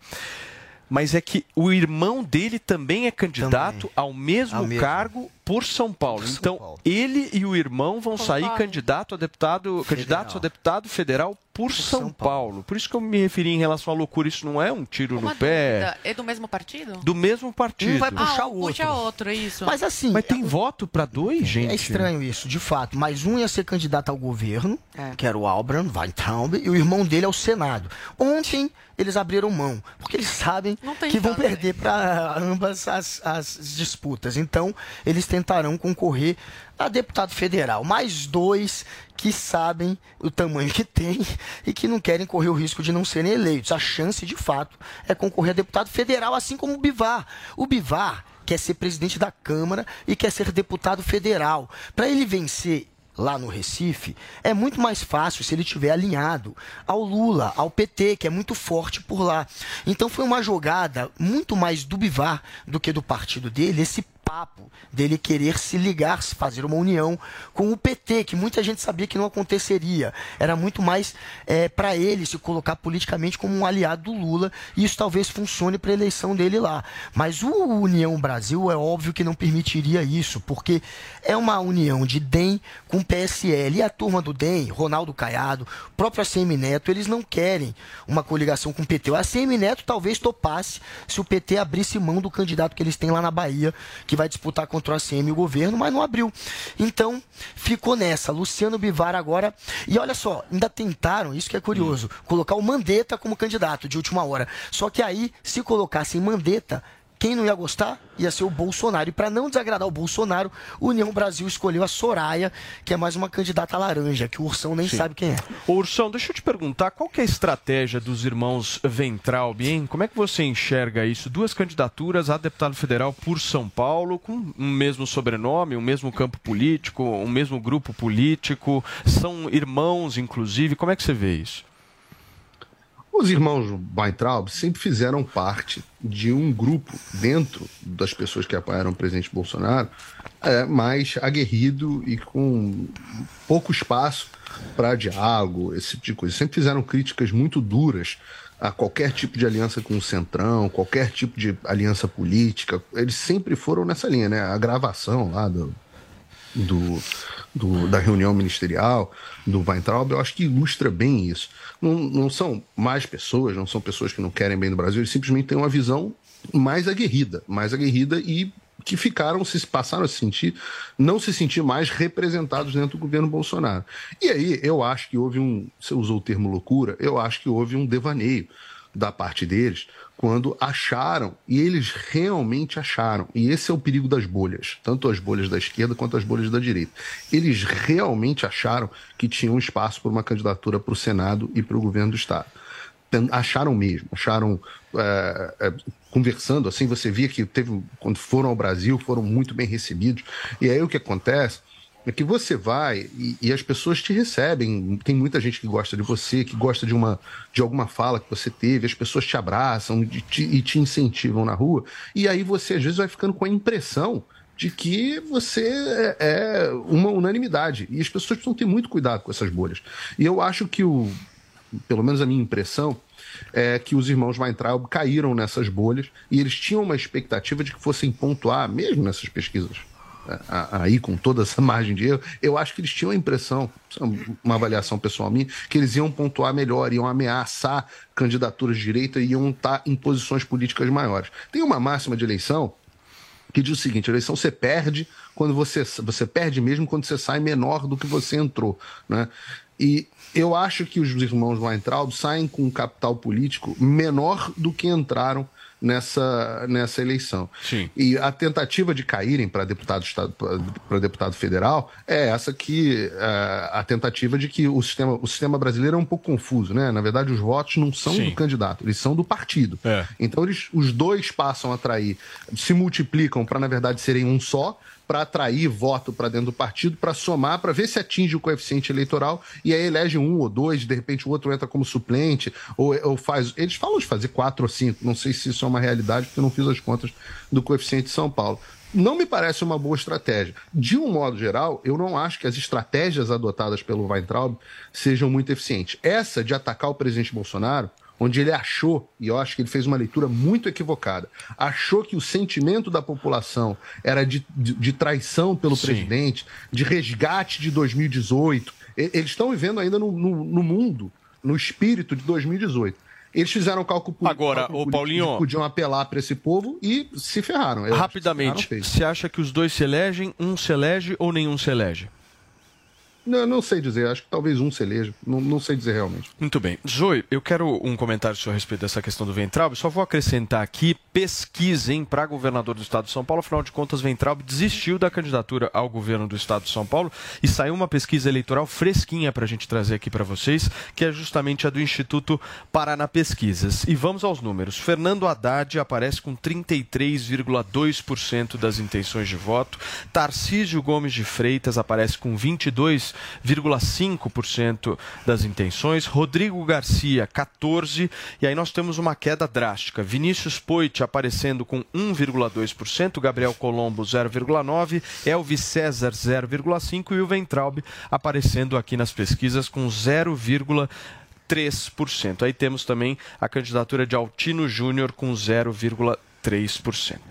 Mas é que o irmão dele também é candidato ao mesmo Ao mesmo. cargo por São Paulo. então, ele e o irmão vão sair candidato a deputado, candidatos a deputado federal por, São, Paulo. Por isso que eu me referi em relação à loucura. Isso não é um tiro Uma no pé. dúvida, É do mesmo partido? Do mesmo partido. Um vai puxar ah, o um puxa outro. outro, é isso. Mas assim. Mas tem voto para dois, gente? É estranho isso, de fato. Mas um ia ser candidato ao governo, que era o Albran Weintraub, e o irmão dele ao Senado. Ontem eles abriram mão, porque eles sabem que vão perder para ambas as, as disputas. Então, eles tentarão concorrer a deputado federal. Mais dois que sabem o tamanho que tem e que não querem correr o risco de não serem eleitos. A chance, de fato, é concorrer a deputado federal, assim como o Bivar. O Bivar quer ser presidente da Câmara e quer ser deputado federal. Para ele vencer lá no Recife, é muito mais fácil se ele tiver alinhado ao Lula, ao PT, que é muito forte por lá. Então foi uma jogada muito mais do Bivar do que do partido dele, esse papo dele querer se ligar, se fazer uma união com o PT, que muita gente sabia que não aconteceria. Era muito mais para ele se colocar politicamente como um aliado do Lula, e isso talvez funcione para a eleição dele lá. Mas o União Brasil é óbvio que não permitiria isso, porque é uma união de DEM com PSL. E a turma do DEM, Ronaldo Caiado, próprio ACM Neto, eles não querem uma coligação com o PT. O ACM Neto talvez topasse se o PT abrisse mão do candidato que eles têm lá na Bahia, que vai disputar contra o ACM e o governo, mas não abriu. Então, ficou nessa. Luciano Bivar agora. E olha só, ainda tentaram, isso que é curioso, colocar o Mandetta como candidato de última hora. Só que aí, se colocassem Mandetta, quem não ia gostar ia ser o Bolsonaro. E para não desagradar o Bolsonaro, o União Brasil escolheu a Soraya, que é mais uma candidata laranja, que o Ursão nem Sim. sabe quem é. Ô, Ursão, deixa eu te perguntar, qual que é a estratégia dos irmãos Ventralb, hein? Como é que você enxerga isso? Duas candidaturas a deputado federal por São Paulo, com um mesmo sobrenome, um mesmo campo político, um mesmo grupo político, são irmãos, inclusive. Como é que você vê isso? Os irmãos Weintraub sempre fizeram parte de um grupo dentro das pessoas que apoiaram o presidente Bolsonaro é, mais aguerrido e com pouco espaço para diálogo, esse tipo de coisa. Sempre fizeram críticas muito duras a qualquer tipo de aliança com o Centrão, qualquer tipo de aliança política. Eles sempre foram nessa linha, né? A gravação lá do, do, do- da reunião ministerial do Weintraub, eu acho que ilustra bem isso. Não, não são mais pessoas, não são pessoas que não querem bem do Brasil, eles simplesmente têm uma visão mais aguerrida, mais aguerrida e que ficaram, se passaram a se sentir, não se sentir mais representados dentro do governo Bolsonaro. E aí eu acho que houve um, você usou o termo loucura, eu acho que houve um devaneio da parte deles quando acharam, e eles realmente acharam, e esse é o perigo das bolhas, tanto as bolhas da esquerda quanto as bolhas da direita. Eles realmente acharam que tinham espaço para uma candidatura para o Senado e para o governo do Estado. Acharam mesmo, acharam. é, é, conversando, assim, você via que teve, quando foram ao Brasil, foram muito bem recebidos. E aí o que acontece é que você vai e, e as pessoas te recebem. Tem muita gente que gosta de você, que gosta de uma de alguma fala que você teve, as pessoas te abraçam e te, e te incentivam na rua. E aí você às vezes vai ficando com a impressão de que você é é uma unanimidade. E as pessoas precisam ter muito cuidado com essas bolhas. E eu acho que o, pelo menos a minha impressão, é que os irmãos Weintraub caíram nessas bolhas e eles tinham uma expectativa de que fossem pontuar, mesmo nessas pesquisas aí com toda essa <laughs> margem de erro, eu acho que eles tinham a impressão, é uma avaliação pessoal minha, que eles iam pontuar melhor, iam ameaçar candidaturas de direita e iam estar em posições políticas maiores. Tem uma máxima de eleição que diz o seguinte: a eleição você perde quando você você perde mesmo quando você sai menor do que você entrou, né? E eu acho que os irmãos Weintraub saem com um capital político menor do que entraram nessa, nessa eleição. Sim. E a tentativa de caírem para deputado para deputado federal é essa que eh, a tentativa de que o sistema o sistema brasileiro é um pouco confuso, né? Na verdade, os votos não são Sim. do candidato, eles são do partido. É. Então eles, os dois passam a atrair, se multiplicam para na verdade serem um só, para atrair voto para dentro do partido, para somar, para ver se atinge o coeficiente eleitoral e aí elege um ou dois, de repente o outro entra como suplente ou, ou faz. Eles falam de fazer quatro ou cinco. Não sei se isso é uma realidade porque eu não fiz as contas do coeficiente de São Paulo. Não me parece uma boa estratégia. De um modo geral, eu não acho que as estratégias adotadas pelo Weintraub sejam muito eficientes. Essa de atacar o presidente Bolsonaro, onde ele achou, e eu acho que ele fez uma leitura muito equivocada, achou que o sentimento da população era de, de, de traição pelo presidente, de resgate de 2018. E- Eles estão vivendo ainda no, no, no mundo, no espírito de 2018. Eles fizeram o cálculo político. Agora, cálculo político Paulinho- Podiam apelar para esse povo e se ferraram. Que se Rapidamente, ferraram você acha que os dois se elegem, um se elege ou nenhum se elege? Não, não sei dizer, acho que talvez um se eleja. Não, não sei dizer realmente. Muito bem. Zoe, eu quero um comentário seu a respeito dessa questão do Ventralb. Só vou acrescentar aqui, pesquisem para governador do estado de São Paulo. Afinal de contas, Ventralb desistiu da candidatura ao governo do estado de São Paulo e saiu uma pesquisa eleitoral fresquinha para a gente trazer aqui para vocês, que é justamente a do Instituto Paraná Pesquisas. E vamos aos números. Fernando Haddad aparece com 33,2% das intenções de voto. Tarcísio Gomes de Freitas aparece com 22,5% das intenções. Rodrigo Garcia, 14%. E aí nós temos uma queda drástica. Vinícius Poit aparecendo com 1,2%. Gabriel Colombo, 0,9%. Elvis César, 0,5%. E o Ventralb aparecendo aqui nas pesquisas com 0,3%. 3%. Aí temos também a candidatura de Altino Júnior com 0,3%.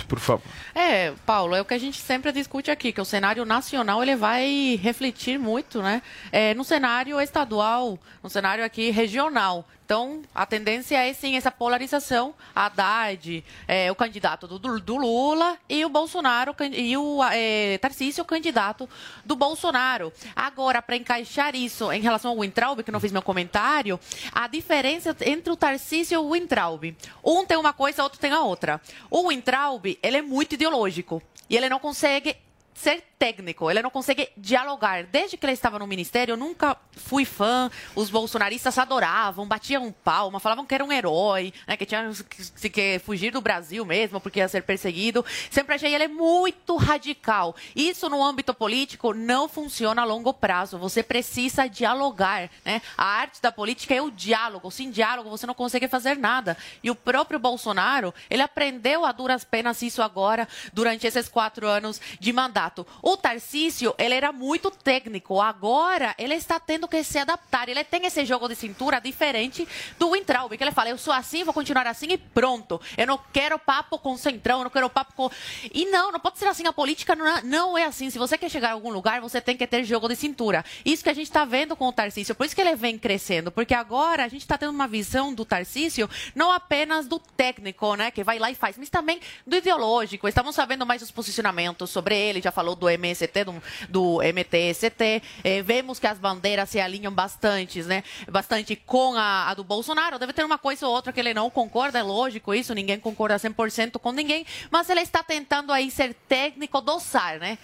Por favor. É, Paulo, é o que a gente sempre discute aqui, que o cenário nacional ele vai refletir muito, né? É, no cenário estadual, no cenário aqui regional. Então, a tendência é sim essa polarização. Haddad, é, o candidato do, do, Lula, e o Bolsonaro, e o é, Tarcísio, o candidato do Bolsonaro. Agora, para encaixar isso em relação ao Wintraub, que não fiz meu comentário, a diferença entre o Tarcísio e o Wintraub. Um tem uma coisa, outro tem a outra. O Wintraub, ele é muito ideológico. E ele não consegue ser técnico, ele não consegue dialogar. Desde que ele estava no ministério, eu nunca fui fã. Os bolsonaristas adoravam, batiam palma, falavam que era um herói, né, que tinha que, que fugir do Brasil mesmo, porque ia ser perseguido. Sempre achei ele muito radical. Isso no âmbito político não funciona a longo prazo. Você precisa dialogar. Né? A arte da política é o diálogo. Sem diálogo, você não consegue fazer nada. E o próprio Bolsonaro, ele aprendeu a duras penas isso agora, durante esses quatro anos de mandato. O Tarcísio, ele era muito técnico. Agora, ele está tendo que se adaptar. Ele tem esse jogo de cintura diferente do Wintraub, que ele fala, eu sou assim, vou continuar assim e pronto. Eu não quero papo com o Centrão, eu não quero papo com... E não, não pode ser assim. A política não é, não é assim. Se você quer chegar a algum lugar, você tem que ter jogo de cintura. Isso que a gente está vendo com o Tarcísio. Por isso que ele vem crescendo. Porque agora a gente está tendo uma visão do Tarcísio não apenas do técnico, né, que vai lá e faz, mas também do ideológico. Estamos sabendo mais os posicionamentos sobre ele. Já falou do MST, do, do MTST. É, vemos que as bandeiras se alinham bastante, né? Bastante com a, a, do Bolsonaro. Deve ter uma coisa ou outra que ele não concorda, é lógico isso, ninguém concorda 100% com ninguém, mas ele está tentando aí ser técnico do SAR, né?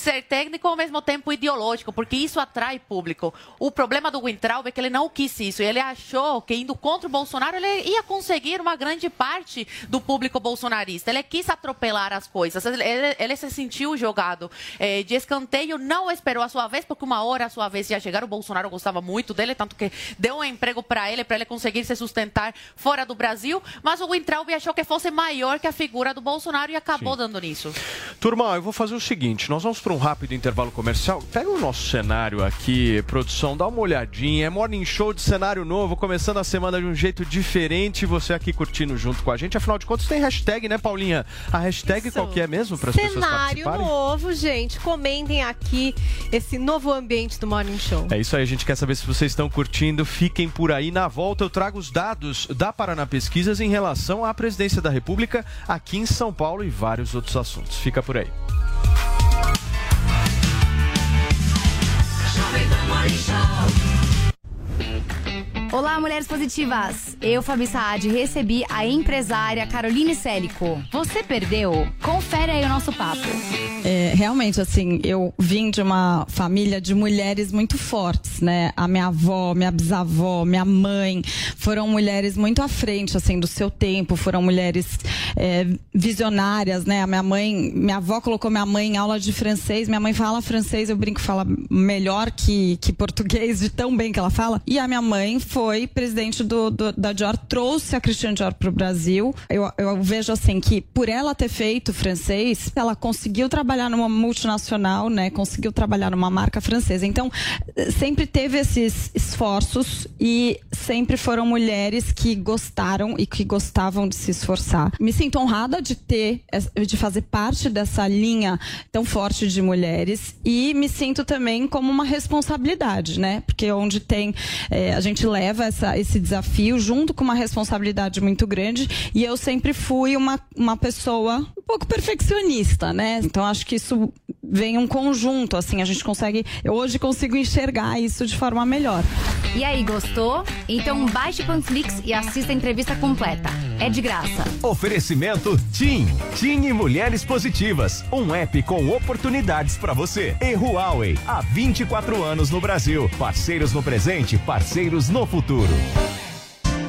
Ser técnico ao mesmo tempo ideológico, porque isso atrai público. O problema do Wintraub é que ele não quis isso. Ele achou que indo contra o Bolsonaro ele ia conseguir uma grande parte do público bolsonarista. Ele quis atropelar as coisas. Ele, ele se sentiu jogado é, de escanteio, não esperou a sua vez, porque uma hora a sua vez ia chegar. O Bolsonaro gostava muito dele, tanto que deu um emprego para ele, para ele conseguir se sustentar fora do Brasil. Mas o Wintraub achou que fosse maior que a figura do Bolsonaro e acabou Sim. dando nisso. Turma, eu vou fazer o seguinte: nós vamos para um rápido intervalo comercial. Pega o nosso cenário aqui, produção, dá uma olhadinha. É morning show de cenário novo, começando a semana de um jeito diferente. Você aqui curtindo junto com a gente. Afinal de contas, tem hashtag, né, Paulinha? A hashtag Isso. qual que é mesmo para as pessoas participarem? Cenário novo, gente. Comentem aqui esse novo ambiente do Morning Show. É isso aí, a gente quer saber se vocês estão curtindo. Fiquem por aí. Na volta, eu trago os dados da Paraná Pesquisas em relação à presidência da República aqui em São Paulo e vários outros assuntos. Fica por aí. Olá, mulheres positivas! Eu, Fabi Saad, recebi a empresária Caroline Célico. Você perdeu? Confere aí o nosso papo. É, realmente, assim, eu vim de uma família de mulheres muito fortes, né? A minha avó, minha bisavó, minha mãe foram mulheres muito à frente, assim, do seu tempo, foram mulheres é, visionárias, né? A minha mãe, minha avó colocou minha mãe em aula de francês, minha mãe fala francês, eu brinco, fala melhor que, que português, de tão bem que ela fala. E a minha mãe foi presidente do, do, da Dior, trouxe a Christian Dior para o Brasil. Eu, eu vejo assim que por ela ter feito francês, ela conseguiu trabalhar numa multinacional, né? Conseguiu trabalhar numa marca francesa. Então, sempre teve esses esforços e sempre foram mulheres que gostaram e que gostavam de se esforçar. Me sinto honrada de ter, de fazer parte dessa linha tão forte de mulheres e me sinto também como uma responsabilidade, né? Porque onde tem, é, a gente leva essa, esse desafio junto com uma responsabilidade muito grande. E eu sempre fui uma, uma pessoa um pouco perfeccionista, né? Então acho que isso vem um conjunto, assim, a gente consegue. Eu hoje consigo enxergar isso de forma melhor. E aí, gostou? Então baixe Panflix e assista a entrevista completa. É de graça. Oferecimento TIM. TIM e Mulheres Positivas. Um app com oportunidades para você. E Huawei. Há 24 anos no Brasil. Parceiros no presente, parceiros no futuro.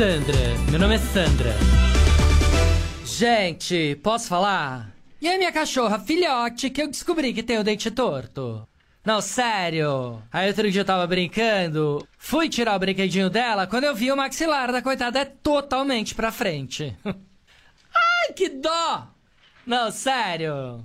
Sandra, meu nome é Sandra. Gente, posso falar? E a minha cachorra filhote que eu descobri que tem o dente torto? Não, sério. Aí outro dia eu tava brincando, fui tirar o brinquedinho dela, quando eu vi o maxilar da coitada é totalmente pra frente. <laughs> Ai, que dó! Não, sério.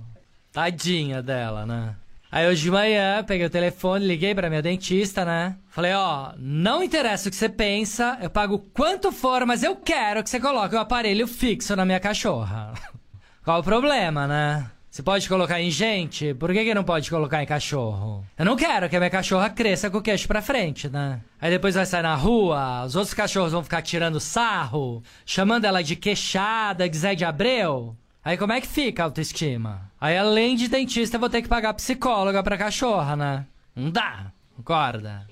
Tadinha dela, né? Aí hoje de manhã, peguei o telefone, liguei pra minha dentista, né? Falei, ó, não interessa o que você pensa, eu pago quanto for, mas eu quero que você coloque o aparelho fixo na minha cachorra. <laughs> Qual o problema, né? Você pode colocar em gente? Por que, que não pode colocar em cachorro? Eu não quero que a minha cachorra cresça com o queixo pra frente, né? Aí depois vai sair na rua, os outros cachorros vão ficar tirando sarro, chamando ela de queixada, de Zé de Abreu. Aí como é que fica a autoestima? Aí além de dentista, eu vou ter que pagar psicóloga pra cachorra, né? Não dá, concorda?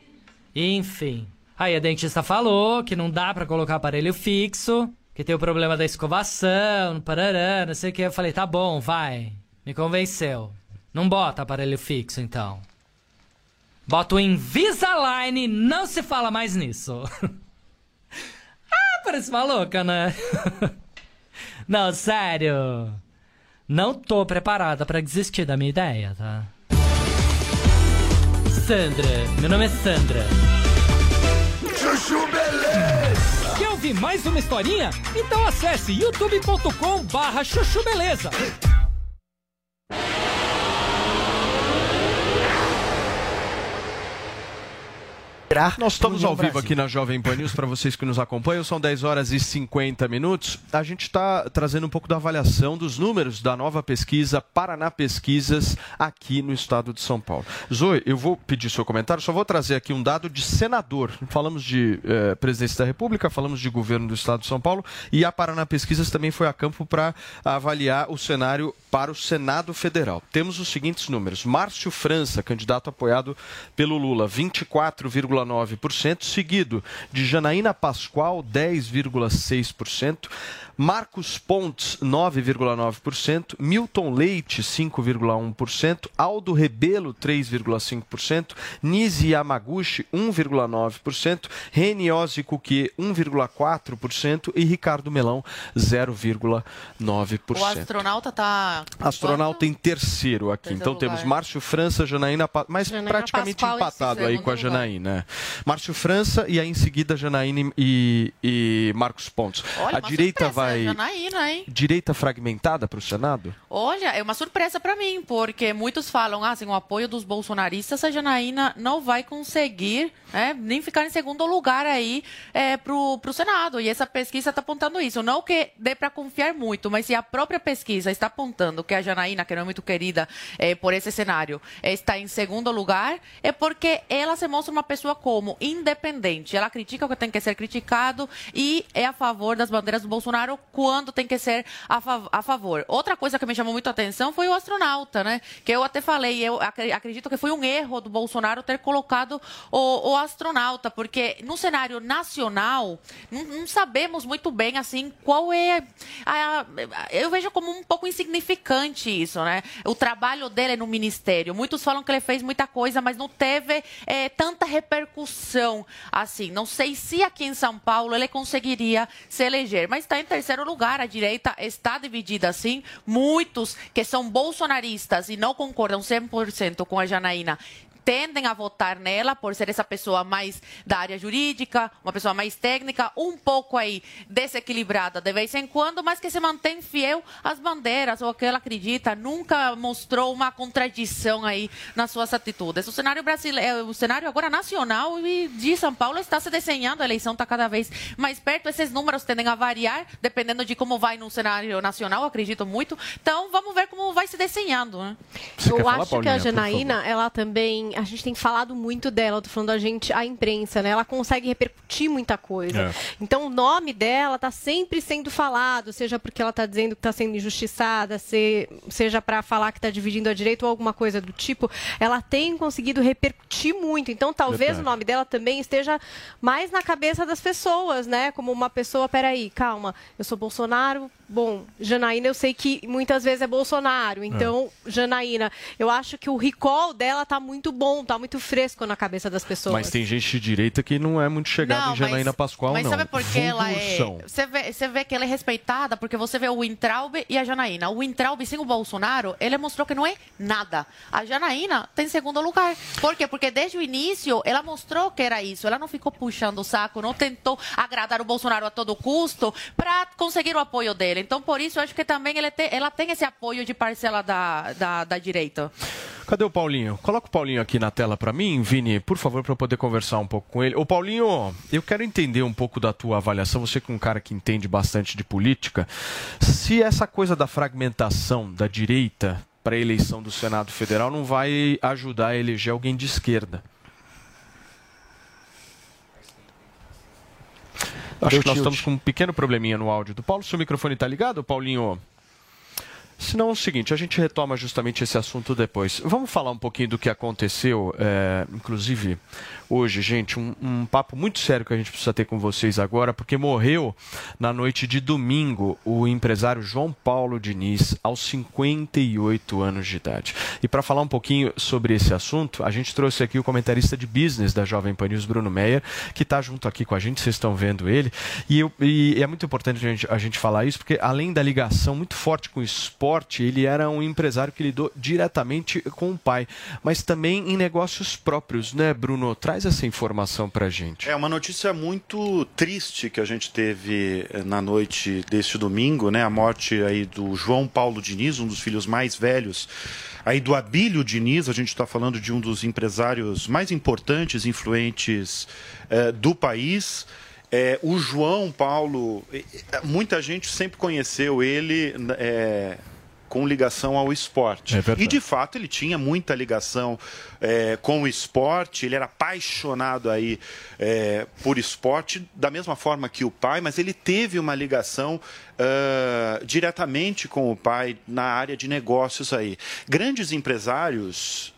Enfim. Aí a dentista falou que não dá pra colocar aparelho fixo, que tem o problema da escovação, parará, não sei o que. Eu falei, tá bom, vai. Me convenceu. Não bota aparelho fixo, então. Bota o Invisalign, não se fala mais nisso. <laughs> ah, parece maluca, né? <laughs> Não, sério. Não tô preparada pra desistir da minha ideia, tá? Sandra, meu nome é Sandra. Chuchu Beleza. Quer ouvir mais uma historinha? Então acesse youtube.com barra chuchu beleza. Nós estamos ao vivo aqui na Jovem Pan News para vocês que nos acompanham. São 10 horas e 50 minutos. A gente está trazendo um pouco da avaliação dos números da nova pesquisa Paraná Pesquisas aqui no estado de São Paulo. Zoe, eu vou pedir seu comentário, só vou trazer aqui um dado de senador. Falamos de eh, presidência da República, falamos de governo do estado de São Paulo e a Paraná Pesquisas também foi a campo para avaliar o cenário para o Senado Federal. Temos os seguintes números: Márcio França, candidato apoiado pelo Lula, 24,9%, seguido de Janaína Pascoal, 10,6%. Marcos Pontes, 9,9%, Milton Leite, 5,1%, Aldo Rebelo, 3,5%, Nise Yamaguchi, 1,9%, Reniose Cuquier, 1,4% e Ricardo Melão, 0,9%. O astronauta tá. Astronauta em terceiro aqui. Terceiro então lugar. temos Márcio França, Janaína, Pa- mas Janaína praticamente Pascoal em empatado aí com a lugar. Janaína. né? Márcio França e aí em seguida Janaína e, e Marcos Pontes. Olha, a direita surpresa, vai Janaína, hein? direita fragmentada para o Senado? Olha, é uma surpresa para mim, porque muitos falam, ah, sem o apoio dos bolsonaristas, a Janaína não vai conseguir né, nem ficar em segundo lugar aí é, pro, pro Senado. E essa pesquisa está apontando isso. Não que dê para confiar muito, mas se a própria pesquisa está apontando que a Janaína, que não é muito querida é, por esse cenário, é, está em segundo lugar, é porque ela se mostra uma pessoa como independente. Ela critica o que tem que ser criticado e é a favor das bandeiras do Bolsonaro claro quando tem que ser a, fav a favor. Outra coisa que me chamou muito a atenção foi o astronauta, né? Que eu até falei, eu acredito que foi um erro do Bolsonaro ter colocado o, o astronauta, porque no cenário nacional não, sabemos muito bem assim qual é. A, a, eu vejo como um pouco insignificante isso, né? O trabalho dele no ministério. Muitos falam que ele fez muita coisa, mas não teve é, tanta repercussão assim. Não sei se aqui em São Paulo ele conseguiria se eleger, mas está em terceiro lugar. A direita está dividida assim. Muitos que são bolsonaristas e não concordam 100% com a Janaína tendem a votar nela por ser essa pessoa mais da área jurídica, uma pessoa mais técnica, um pouco aí desequilibrada de vez em quando, mas que se mantém fiel às bandeiras ou que ela acredita, nunca mostrou uma contradição aí nas suas atitudes. O cenário brasileiro, o cenário agora nacional e de São Paulo está se desenhando, a eleição está cada vez mais perto, esses números tendem a variar dependendo de como vai no cenário nacional, acredito muito. Então, vamos ver como vai se desenhando. Né? Eu falar, acho Paulinha, que a Janaína, ela também a gente tem falado muito dela, tô falando a gente, a imprensa, né? Ela consegue repercutir muita coisa. É. Então o nome dela tá sempre sendo falado, seja porque ela tá dizendo que tá sendo injustiçada, se, seja para falar que tá dividindo a direito ou alguma coisa do tipo, ela tem conseguido repercutir muito. Então talvez o nome dela também esteja mais na cabeça das pessoas, né? Como uma pessoa, peraí, calma, eu sou Bolsonaro, bom, Janaína eu sei que muitas vezes é Bolsonaro, então é. Janaína, eu acho que o recall dela tá muito bom tá muito fresco na cabeça das pessoas. Mas tem gente de direita que não é muito chegada em Janaína mas, Pascoal, mas não. Mas sabe por que ela é... Você vê, você vê que ela é respeitada porque você vê o Wintraub e a Janaína. O Wintraub, sem o Bolsonaro, ele mostrou que não é nada. A Janaína tem segundo lugar. Por quê? Porque desde o início ela mostrou que era isso. Ela não ficou puxando o saco, não tentou agradar o Bolsonaro a todo custo para conseguir o apoio dele. Então, por isso, eu acho que também tem, ela tem esse apoio de parcela da, da, da direita. Cadê o Paulinho? Coloca o Paulinho aqui na tela para mim, Vini, por favor, para eu poder conversar um pouco com ele. Ô Paulinho, eu quero entender um pouco da tua avaliação, você que é um cara que entende bastante de política, se essa coisa da fragmentação da direita para a eleição do Senado Federal não vai ajudar a eleger alguém de esquerda. Acho que nós estamos com um pequeno probleminha no áudio do Paulo. Seu microfone está ligado, Paulinho? Senão é o seguinte, a gente retoma justamente esse assunto depois. Vamos falar um pouquinho do que aconteceu, é, inclusive hoje, gente, um, um, papo muito sério que a gente precisa ter com vocês agora, porque morreu na noite de domingo o empresário João Paulo Diniz, aos 58 anos de idade. E para falar um pouquinho sobre esse assunto, a gente trouxe aqui o comentarista de business da Jovem Pan News, Bruno Meyer, que está junto aqui com a gente, vocês estão vendo ele. E, eu, e é muito importante a gente, a gente falar isso, porque além da ligação muito forte com o esporte, ele era um empresário que lidou diretamente com o pai, mas também em negócios próprios, né, Bruno? Traz essa informação para a gente. É uma notícia muito triste que a gente teve eh, na noite deste domingo, né? A morte aí do João Paulo Diniz, um dos filhos mais velhos aí do Abílio Diniz, a gente está falando de um dos empresários mais importantes, influentes eh, do país. É, o João Paulo, muita gente sempre conheceu ele com ligação ao esporte. É e de fato ele tinha muita ligação é, com o esporte, ele era apaixonado aí é, por esporte, da mesma forma que o pai, mas ele teve uma ligação uh, diretamente com o pai na área de negócios aí. Grandes empresários.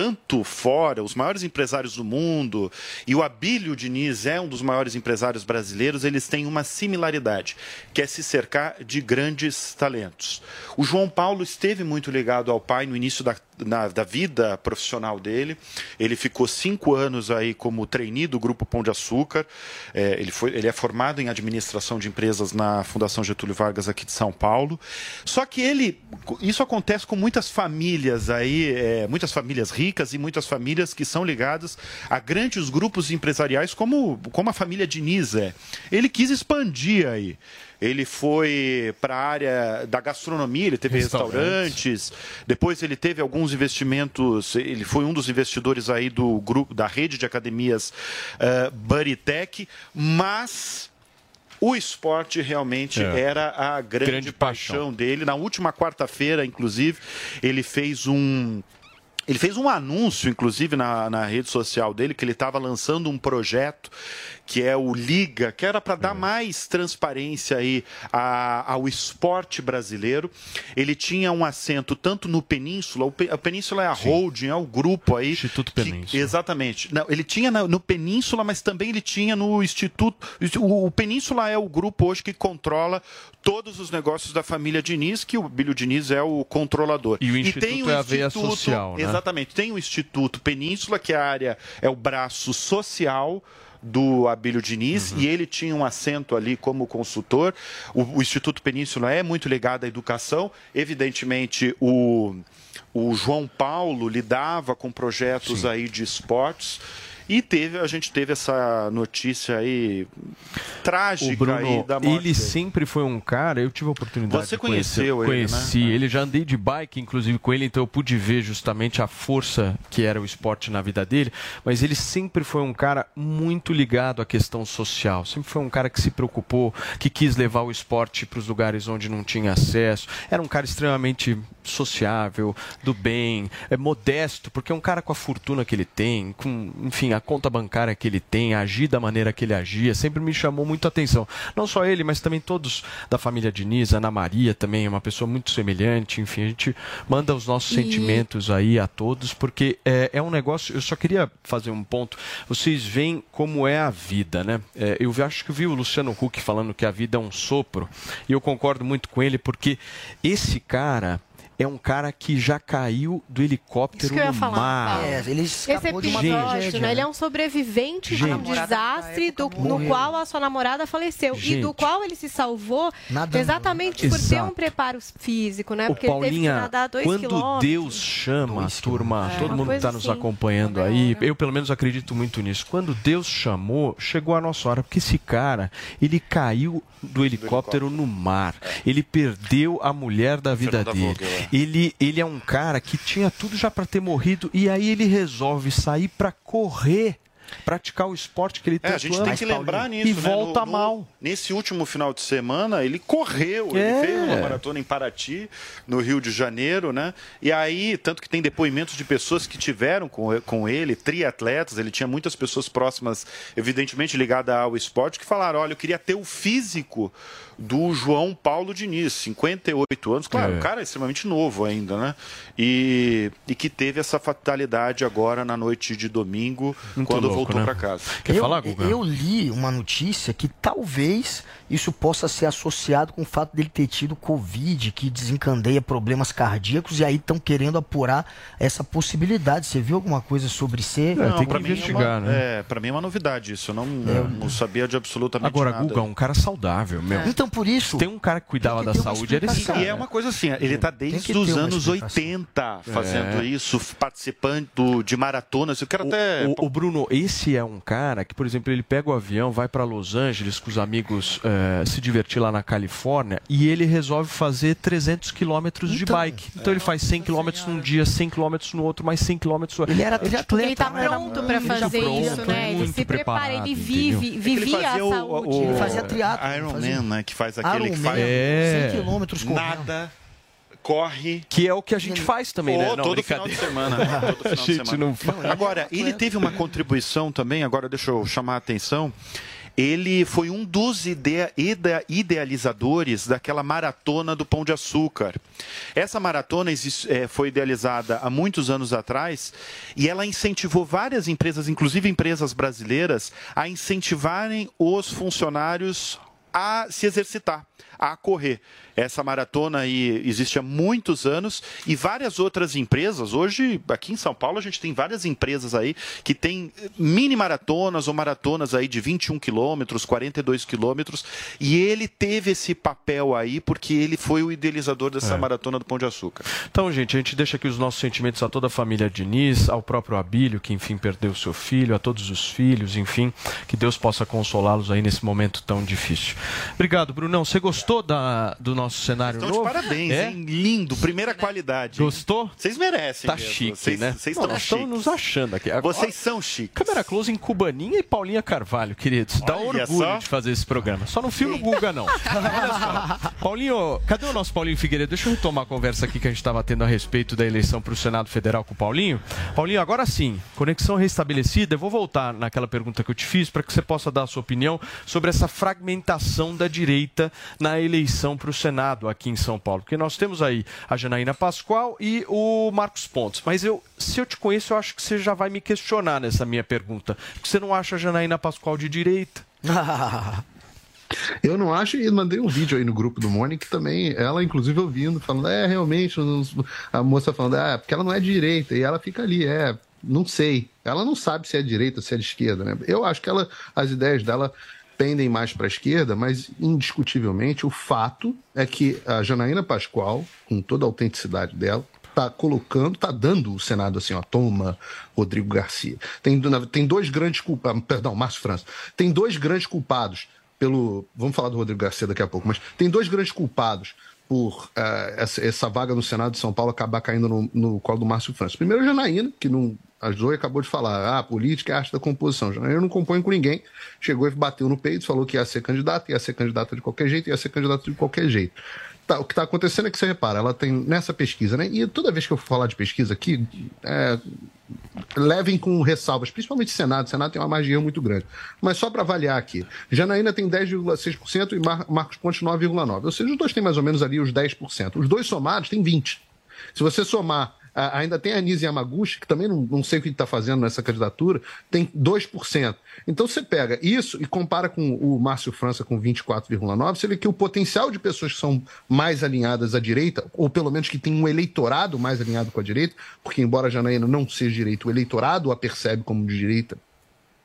Tanto fora, os maiores empresários do mundo, e o Abílio Diniz é um dos maiores empresários brasileiros, eles têm uma similaridade, que é se cercar de grandes talentos. O João Paulo esteve muito ligado ao pai no início da na, da vida profissional dele. Ele ficou cinco anos aí como trainee do Grupo Pão de Açúcar. É, ele, foi, ele é formado em administração de empresas na Fundação Getúlio Vargas aqui de São Paulo. Só que ele, isso acontece com muitas famílias aí, é, muitas famílias ricas e muitas famílias que são ligadas a grandes grupos empresariais como, como a família Diniz é. Ele quis expandir aí ele foi para a área da gastronomia, ele teve restaurantes. depois ele teve alguns investimentos, ele foi um dos investidores aí do grupo, da rede de academias uh, Buddy mas o esporte realmente é. era a grande, grande paixão. paixão dele. Na última quarta-feira, inclusive, ele fez um Ele fez um anúncio, inclusive, na, na rede social dele, que ele estava lançando um projeto que é o Liga, que era para dar mais transparência aí a, ao esporte brasileiro. Ele tinha um assento tanto no Península, o Pe- a Península é a holding, é o grupo aí. Instituto Península. exatamente. Não, ele tinha na- no Península, mas também ele tinha no Instituto. O, o Península é o grupo hoje que controla todos os negócios da família Diniz, que o Bílio Diniz é o controlador. E o Instituto é a veia Instituto- social, né? Exatamente. Tem o Instituto Península, que é a área, é o braço social do Abílio Diniz Uhum. e ele tinha um assento ali como consultor. O, o Instituto Península é muito ligado à educação. Evidentemente, o, o João Paulo lidava com projetos aí de esportes. E teve, a gente teve essa notícia aí trágica O Bruno, aí da morte ele dele. sempre foi um cara, eu tive a oportunidade Você de conhecer, conheceu ele, né? conheci ele, já andei de bike inclusive com ele, então eu pude ver justamente a força que era o esporte na vida dele, mas ele sempre foi um cara muito ligado à questão social, sempre foi um cara que se preocupou, que quis levar o esporte para os lugares onde não tinha acesso, era um cara extremamente sociável, do bem, é modesto, porque é um cara com a fortuna que ele tem, com, enfim, a conta bancária que ele tem, agir da maneira que ele agia, sempre me chamou muito a atenção. Não só ele, mas também todos da família Diniz, Ana Maria também é uma pessoa muito semelhante, enfim, a gente manda os nossos E- sentimentos aí a todos, porque é, é um negócio, eu só queria fazer um ponto, vocês veem como é a vida, né? É, eu acho que vi o Luciano Huck falando que a vida é um sopro, e eu concordo muito com ele, porque esse cara é um cara que já caiu do helicóptero Isso que eu ia no falar, mar. É, ele Esse escapou de uma episódio, tragédia, né? Ele é né? um sobrevivente de um desastre do, no qual a sua namorada faleceu. E Gente. do qual ele se salvou Nadando. exatamente por ter um preparo físico, né? Ô, Porque ele teve que Paulinha, nadar dois quando quilômetros. Deus chama, turma, É, todo mundo está nos assim, acompanhando aí, eu pelo menos acredito muito nisso. Quando Deus chamou, chegou a nossa hora, porque esse cara, ele caiu do helicóptero no mar. Ele perdeu a mulher da vida Fernanda dele. Vogel, é. Ele, ele é um cara que tinha tudo já para ter morrido e aí ele resolve sair para correr, praticar o esporte que ele É, tanto a gente ama. tem que lembrar nisso, E né? volta No- no- mal. Nesse último final de semana, ele correu, É. ele fez uma maratona em Paraty, no Rio de Janeiro, né? E aí, tanto que tem depoimentos de pessoas que tiveram com, com ele, triatletas, ele tinha muitas pessoas próximas, evidentemente ligadas ao esporte, que falaram: olha, eu queria ter o físico do João Paulo Diniz, 58 anos, claro, É. o cara é extremamente novo ainda, né? E, e que teve essa fatalidade agora na noite de domingo, Muito quando louco, voltou né? para casa. eu, Eu li uma notícia que talvez isso possa ser associado com o fato dele ter tido Covid, que desencandeia problemas cardíacos, e aí estão querendo apurar essa possibilidade. Você viu alguma coisa sobre ser? Não, pra mim é uma, É, pra mim é uma novidade isso. Eu não, não sabia de absolutamente Agora, nada. Guga, um cara saudável, meu. Então, por isso. Tem um cara que cuidava da saúde, era esse cara. E é uma coisa assim, ele tá Tem desde que os anos explicação. 80 fazendo É. isso, participando de maratonas. Eu quero até. O, o Bruno, esse é um cara que, por exemplo, ele pega o avião, vai para Los Angeles com os amigos eh, se divertir lá na Califórnia e ele resolve fazer 300 quilômetros de Então, bike. Então ele faz 100 quilômetros num dia, 100 quilômetros no outro, mais 1em quilômetros no outro. Ele era triatleta. Ele tá né? pronto pra Ele tá fazer pronto, isso, né? Ele muito se prepara, preparado, ele vive, entendeu? É que vivia fazia a o- saúde. o- Ele fazia triatlo, Iron fazia- Man, né? Que faz aquele que Iron faz. Man, É. 100 quilômetros correndo. Nada, corre. Que é o que a gente faz também, né? Não, todo final de semana. <laughs> Todo final A de semana. não faz. Agora, ele teve uma contribuição também, agora deixa eu chamar a atenção. Ele foi um dos idea- ide- idealizadores daquela maratona do Pão de Açúcar. Essa maratona eh, foi idealizada há muitos anos atrás e ela incentivou várias empresas, inclusive empresas brasileiras, a incentivarem os funcionários a se exercitar, a correr. Essa maratona aí existe há muitos anos e várias outras empresas. Hoje, aqui em São Paulo, a gente tem várias empresas aí que têm mini maratonas ou maratonas aí de 21 quilômetros, 42 quilômetros. E ele teve esse papel aí porque ele foi o idealizador dessa É. maratona do Pão de Açúcar. Então, gente, a gente deixa aqui os nossos sentimentos a toda a família Diniz, ao próprio Abílio, que enfim perdeu seu filho, a todos os filhos, enfim, que Deus possa consolá-los aí nesse momento tão difícil. Obrigado, Brunão. Você gostou da, do nosso cenário Estão novo? de parabéns, É? hein? Lindo, primeira qualidade. Gostou? Vocês merecem. Tá mesmo. chique, Vocês- né? Vocês estão nós estamos chiques. nos achando aqui. Agora- Vocês são chiques. Câmera close em Cubaninha e Paulinha Carvalho, queridos. Dá Olha orgulho só. de fazer esse programa. Só não filma o Guga, não. <laughs> Paulinho, cadê o nosso Paulinho Figueiredo? Deixa eu retomar a conversa aqui que a gente estava tendo a respeito da eleição para o Senado Federal com o Paulinho. Paulinho, agora sim, conexão restabelecida. Eu vou voltar naquela pergunta que eu te fiz para que você possa dar a sua opinião sobre essa fragmentação da direita na eleição para o Senado aqui em São Paulo. Porque nós temos aí a Janaína Pascoal e o Marcos Pontes. Mas eu, se eu te conheço, eu acho que você já vai me questionar nessa minha pergunta. Porque você não acha a Janaína Pascoal de direita? <laughs> Eu não acho, e mandei um vídeo aí no grupo do Mônica também, ela inclusive ouvindo, falando, é, realmente, a moça falando, ah, porque ela não é de direita, e ela fica ali, é, não sei. Ela não sabe se é de direita se é de esquerda, né? Eu acho que ela, as ideias dela pendem mais para a esquerda, mas indiscutivelmente o fato é que a Janaína Pascoal, com toda a autenticidade dela, tá colocando, tá dando o Senado assim, ó, toma Rodrigo Garcia. Tem, tem dois grandes culpados, perdão, Márcio França, tem dois grandes culpados pelo, vamos falar do Rodrigo Garcia daqui a pouco, mas tem dois grandes culpados por eh, essa, essa vaga no Senado de São Paulo acabar caindo no, no colo do Márcio França. Primeiro, Janaína, que não, a Zoe acabou de falar, ah, política é a arte da composição. Janaína não compõe com ninguém, chegou e bateu no peito, falou que ia ser candidata, ia ser candidata de qualquer jeito, ia ser candidata de qualquer jeito. Tá, o que está acontecendo é que você repara, ela tem nessa pesquisa, né? E toda vez que eu falar de pesquisa aqui, é, levem com ressalvas, principalmente Senado. O Senado tem uma margem muito grande. Mas só para avaliar aqui, Janaína tem 10,6% e Mar Marcos Pontes 9,9%. Ou seja, os dois têm mais ou menos ali os 10%. Os dois somados têm 20%. Se você somar, ainda tem a Anise Yamaguchi, que também não, não sei o que está fazendo nessa candidatura, tem 2%. Então você pega isso e compara com o Márcio França com 24,9%, você vê que o potencial de pessoas que são mais alinhadas à direita, ou pelo menos que tem um eleitorado mais alinhado com a direita, porque embora a Janaína não seja direita, o eleitorado a percebe como de direita,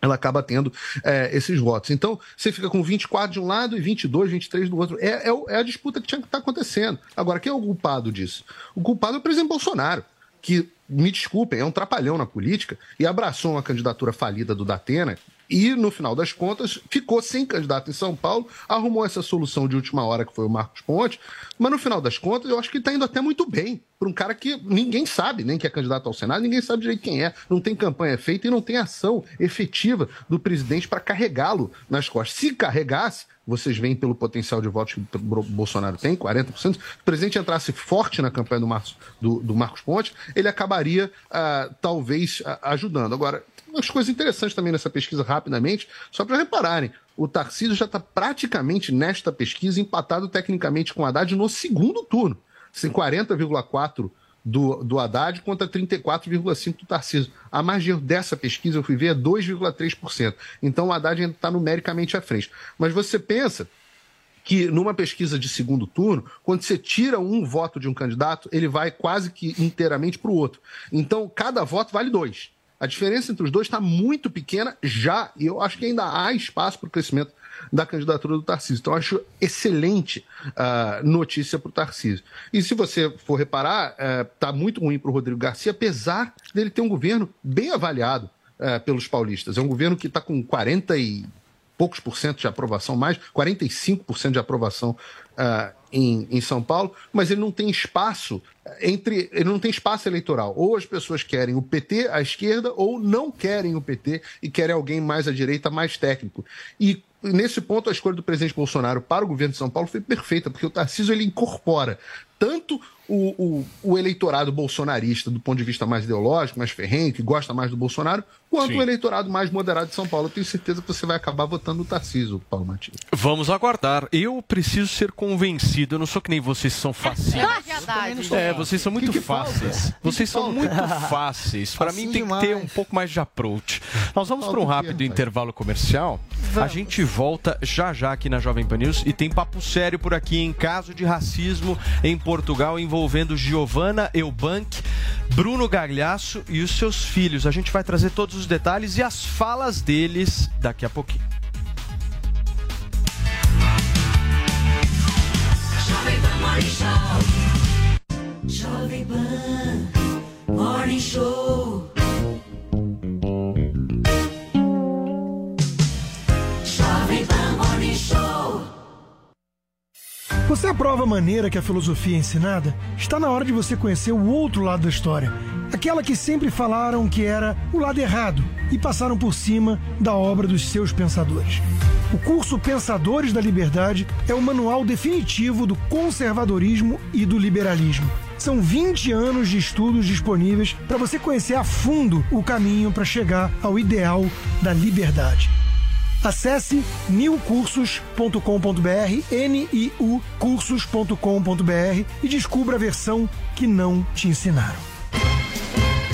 ela acaba tendo é, esses votos. Então, você fica com 24 de um lado e 22, 23 do outro. É, é, é a disputa que tinha que estar acontecendo. Agora, quem é o culpado disso? O culpado é o presidente Bolsonaro, que, me desculpem, é um trapalhão na política e abraçou uma candidatura falida do Datena e, no final das contas, ficou sem candidato em São Paulo, arrumou essa solução de última hora, que foi o Marcos Ponte, mas, no final das contas, eu acho que está indo até muito bem para um cara que ninguém sabe, nem que é candidato ao Senado, ninguém sabe direito quem é, não tem campanha feita e não tem ação efetiva do presidente para carregá-lo nas costas. Se carregasse, vocês veem pelo potencial de votos que o Bolsonaro tem, 40%, se o presidente entrasse forte na campanha do, Marcos- do- do Marcos Pontes, ele acabaria, ah, talvez, ah, ajudando. Agora, umas coisas interessantes também nessa pesquisa, rapidamente, só para repararem. O Tarcísio já está praticamente nesta pesquisa empatado tecnicamente com o Haddad no segundo turno. Assim, 40,4% do, do Haddad contra 34,5% do Tarcísio. A margem dessa pesquisa, eu fui ver, é 2,3%. Então o Haddad ainda está numericamente à frente. Mas você pensa que numa pesquisa de segundo turno, quando você tira um voto de um candidato, ele vai quase que inteiramente para o outro. Então, cada voto vale dois. A diferença entre os dois está muito pequena já, e eu acho que ainda há espaço para o crescimento da candidatura do Tarcísio. Então, acho excelente a notícia para o Tarcísio. E se você for reparar, está muito ruim para o Rodrigo Garcia, apesar dele ter um governo bem avaliado eh, pelos paulistas. É um governo que está com 40 e poucos por cento de aprovação, mais 45% de aprovação ah, em, em São Paulo, mas ele não tem espaço entre. Ele não tem espaço eleitoral. Ou as pessoas querem o PT à esquerda, ou não querem o PT e querem alguém mais à direita, mais técnico. E nesse ponto, a escolha do presidente Bolsonaro para o governo de São Paulo foi perfeita, porque o Tarcísio ele incorpora tanto o, o, o eleitorado bolsonarista do ponto de vista mais ideológico, mais ferrenho, que gosta mais do Bolsonaro, quanto Sim. o eleitorado mais moderado de São Paulo. Eu tenho certeza que você vai acabar votando no Tarcísio, Paulo Matias. Vamos aguardar. Eu preciso ser convencido. Eu não sou que nem vocês são facinhos. É, vocês são muito Que que fáceis. Que Vocês que são falta? muito fáceis. Para mim tem que ter um pouco mais de approach. Nós vamos para um rápido intervalo comercial. A gente volta já já aqui na Jovem Pan News e tem papo sério por aqui em caso de racismo em Portugal envolvendo Giovanna Eubank, Bruno Gagliasso e os seus filhos. A gente vai trazer todos os detalhes e as falas deles daqui a pouquinho. Jovem Pan Morning Show. Jovem Pan Morning Show. Jovem Pan Morning Show. Na prova maneira que a filosofia é ensinada, está na hora de você conhecer o outro lado da história. Aquela que sempre falaram que era o lado errado e passaram por cima da obra dos seus pensadores. O curso Pensadores da Liberdade é o manual definitivo do conservadorismo e do liberalismo. São 20 anos de estudos disponíveis para você conhecer a fundo o caminho para chegar ao ideal da liberdade. Acesse niucursos.com.br, N-I-U cursos.com.br e descubra a versão que não te ensinaram.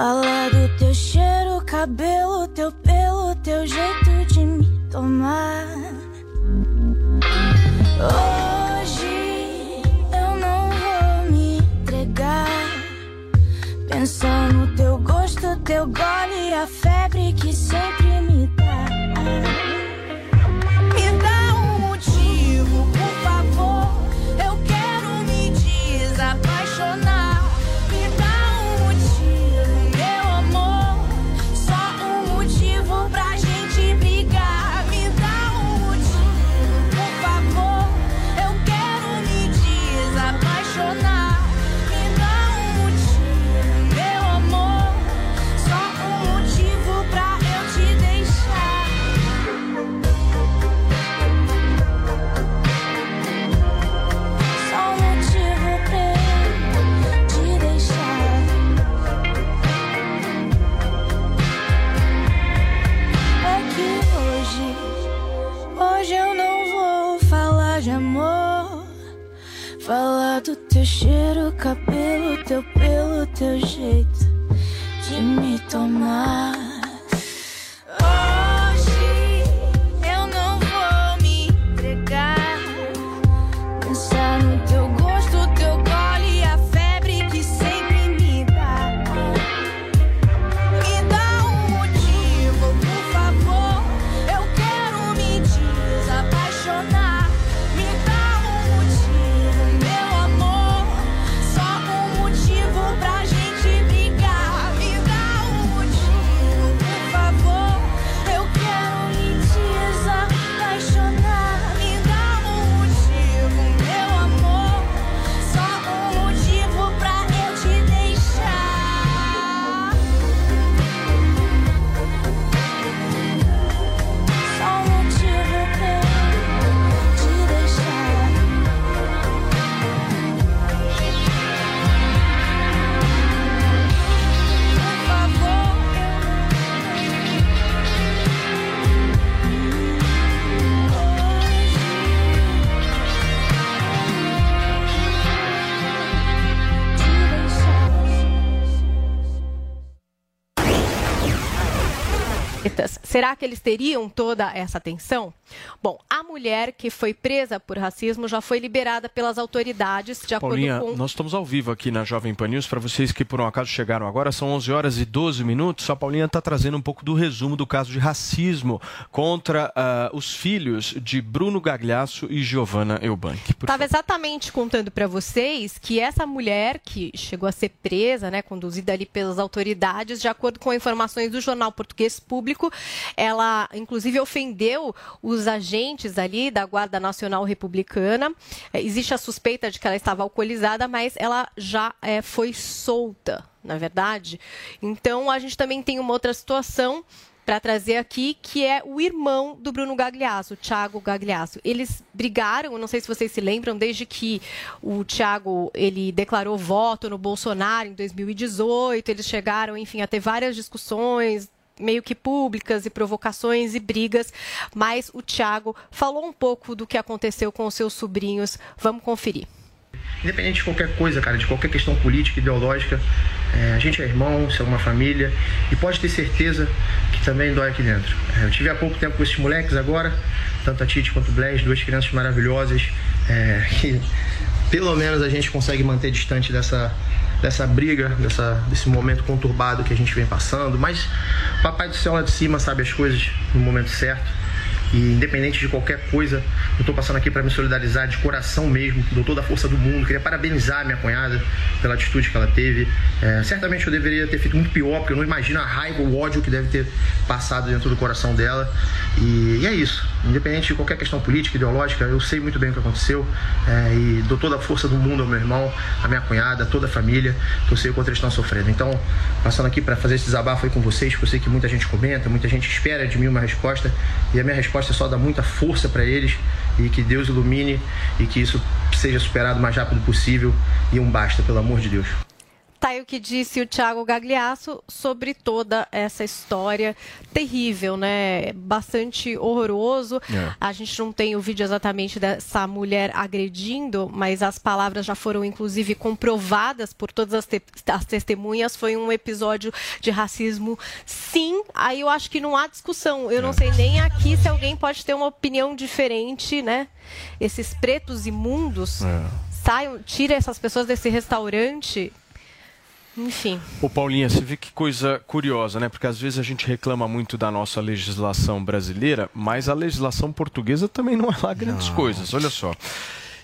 Falar do teu cheiro, cabelo, teu pelo, teu jeito de me tomar. Hoje eu não vou me entregar. Pensar no teu gosto, teu gole e a febre que sempre me dá. Pelo, teu jeito de me tomar. Será que eles teriam toda essa atenção? Bom, a mulher que foi presa por racismo já foi liberada pelas autoridades, de acordo Paulinha, com. nós estamos ao vivo aqui na Jovem Pan News. Para vocês que por um acaso chegaram agora, são 11 horas e 12 minutos. A Paulinha está trazendo um pouco do resumo do caso de racismo contra ah, os filhos de Bruno Gagliasso e Giovanna Eubank. Estava exatamente contando para vocês que essa mulher que chegou a ser presa, né, conduzida ali pelas autoridades, de acordo com informações do jornal português público, ela inclusive ofendeu os agentes ali da Guarda Nacional Republicana. Eh, Existe a suspeita de que ela estava alcoolizada, mas ela já eh, foi solta, na verdade. Então a gente também tem uma outra situação para trazer aqui, que é o irmão do Bruno Gagliasso, o Thiago Gagliasso. Eles brigaram, não sei se vocês se lembram, desde que o Thiago ele declarou voto no Bolsonaro em 2018, eles chegaram, enfim, a ter várias discussões meio que públicas e provocações e brigas, mas o Thiago falou um pouco do que aconteceu com os seus sobrinhos. Vamos conferir. Independente de qualquer coisa, cara, de qualquer questão política, ideológica, é, a gente é irmão, isso é uma família e pode ter certeza que também dói aqui dentro. É, eu tive há pouco tempo com esses moleques agora, tanto a Tite quanto o Blaise, duas crianças maravilhosas, é, que pelo menos a gente consegue manter distante dessa, dessa briga, dessa, desse momento conturbado que a gente vem passando, mas Papai do Céu lá de cima sabe as coisas no momento certo. E independente de qualquer coisa, eu tô passando aqui para me solidarizar de coração mesmo, dou toda a força do mundo. Queria parabenizar minha cunhada pela atitude que ela teve. É, certamente eu deveria ter feito muito pior, porque eu não imagino a raiva, o ódio que deve ter passado dentro do coração dela. E, e é isso. Independente de qualquer questão política, ideológica, eu sei muito bem o que aconteceu. é, e dou toda a força do mundo ao meu irmão, à minha cunhada, a toda a família, que eu sei o quanto eles estão sofrendo. Então, passando aqui para fazer esse desabafo aí com vocês, que eu sei que muita gente comenta, muita gente espera de mim uma resposta. E a minha resposta é só dar muita força para eles e que Deus ilumine e que isso seja superado o mais rápido possível. E um basta, pelo amor de Deus. Tá aí o que disse o Thiago Gagliasso sobre toda essa história terrível, né? Bastante horroroso. É. A gente não tem o vídeo exatamente dessa mulher agredindo, mas as palavras já foram inclusive comprovadas por todas as, te- as testemunhas. Foi um episódio de racismo, sim. Aí eu acho que não há discussão. Eu não sei nem aqui se alguém pode ter uma opinião diferente, né? Esses pretos imundos saiam, tira essas pessoas desse restaurante. Enfim. Ô Paulinha, você vê que coisa curiosa, né? Porque às vezes a gente reclama muito da nossa legislação brasileira, mas a legislação portuguesa também não é lá grandes coisas. Olha só.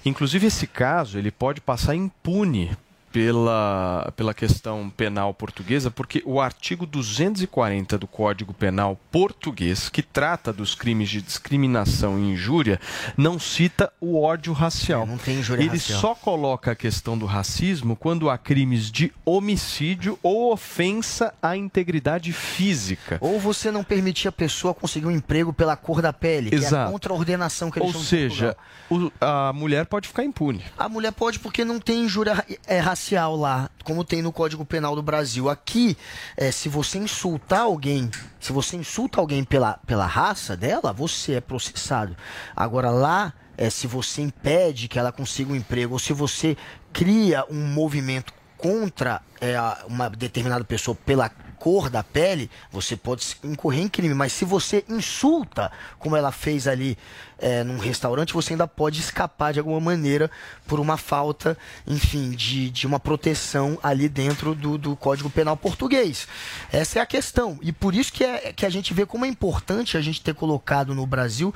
Inclusive esse caso, ele pode passar impune pela, pela questão penal portuguesa, porque o artigo 240 do Código Penal português, que trata dos crimes de discriminação e injúria, não cita o ódio racial. não tem injúria Ele racial. só coloca a questão do racismo quando há crimes de homicídio ou ofensa à integridade física. Ou você não permitir a pessoa conseguir um emprego pela cor da pele, que é a Exato. contra-ordenação que eles Ou seja, o- a mulher pode ficar impune. A mulher pode porque não tem injúria é, racial lá, como tem no Código Penal do Brasil. Aqui, é, se você insultar alguém, se você insulta alguém pela, pela raça dela, você é processado. Agora lá, é, se você impede que ela consiga um emprego, ou se você cria um movimento contra é, uma determinada pessoa pela cor da pele, você pode incorrer em crime. Mas se você insulta, como ela fez ali é, num restaurante, você ainda pode escapar de alguma maneira por uma falta, enfim, de, de uma proteção ali dentro do, do Código Penal português. Essa é a questão. E por isso que, é, que a gente vê como é importante a gente ter colocado no Brasil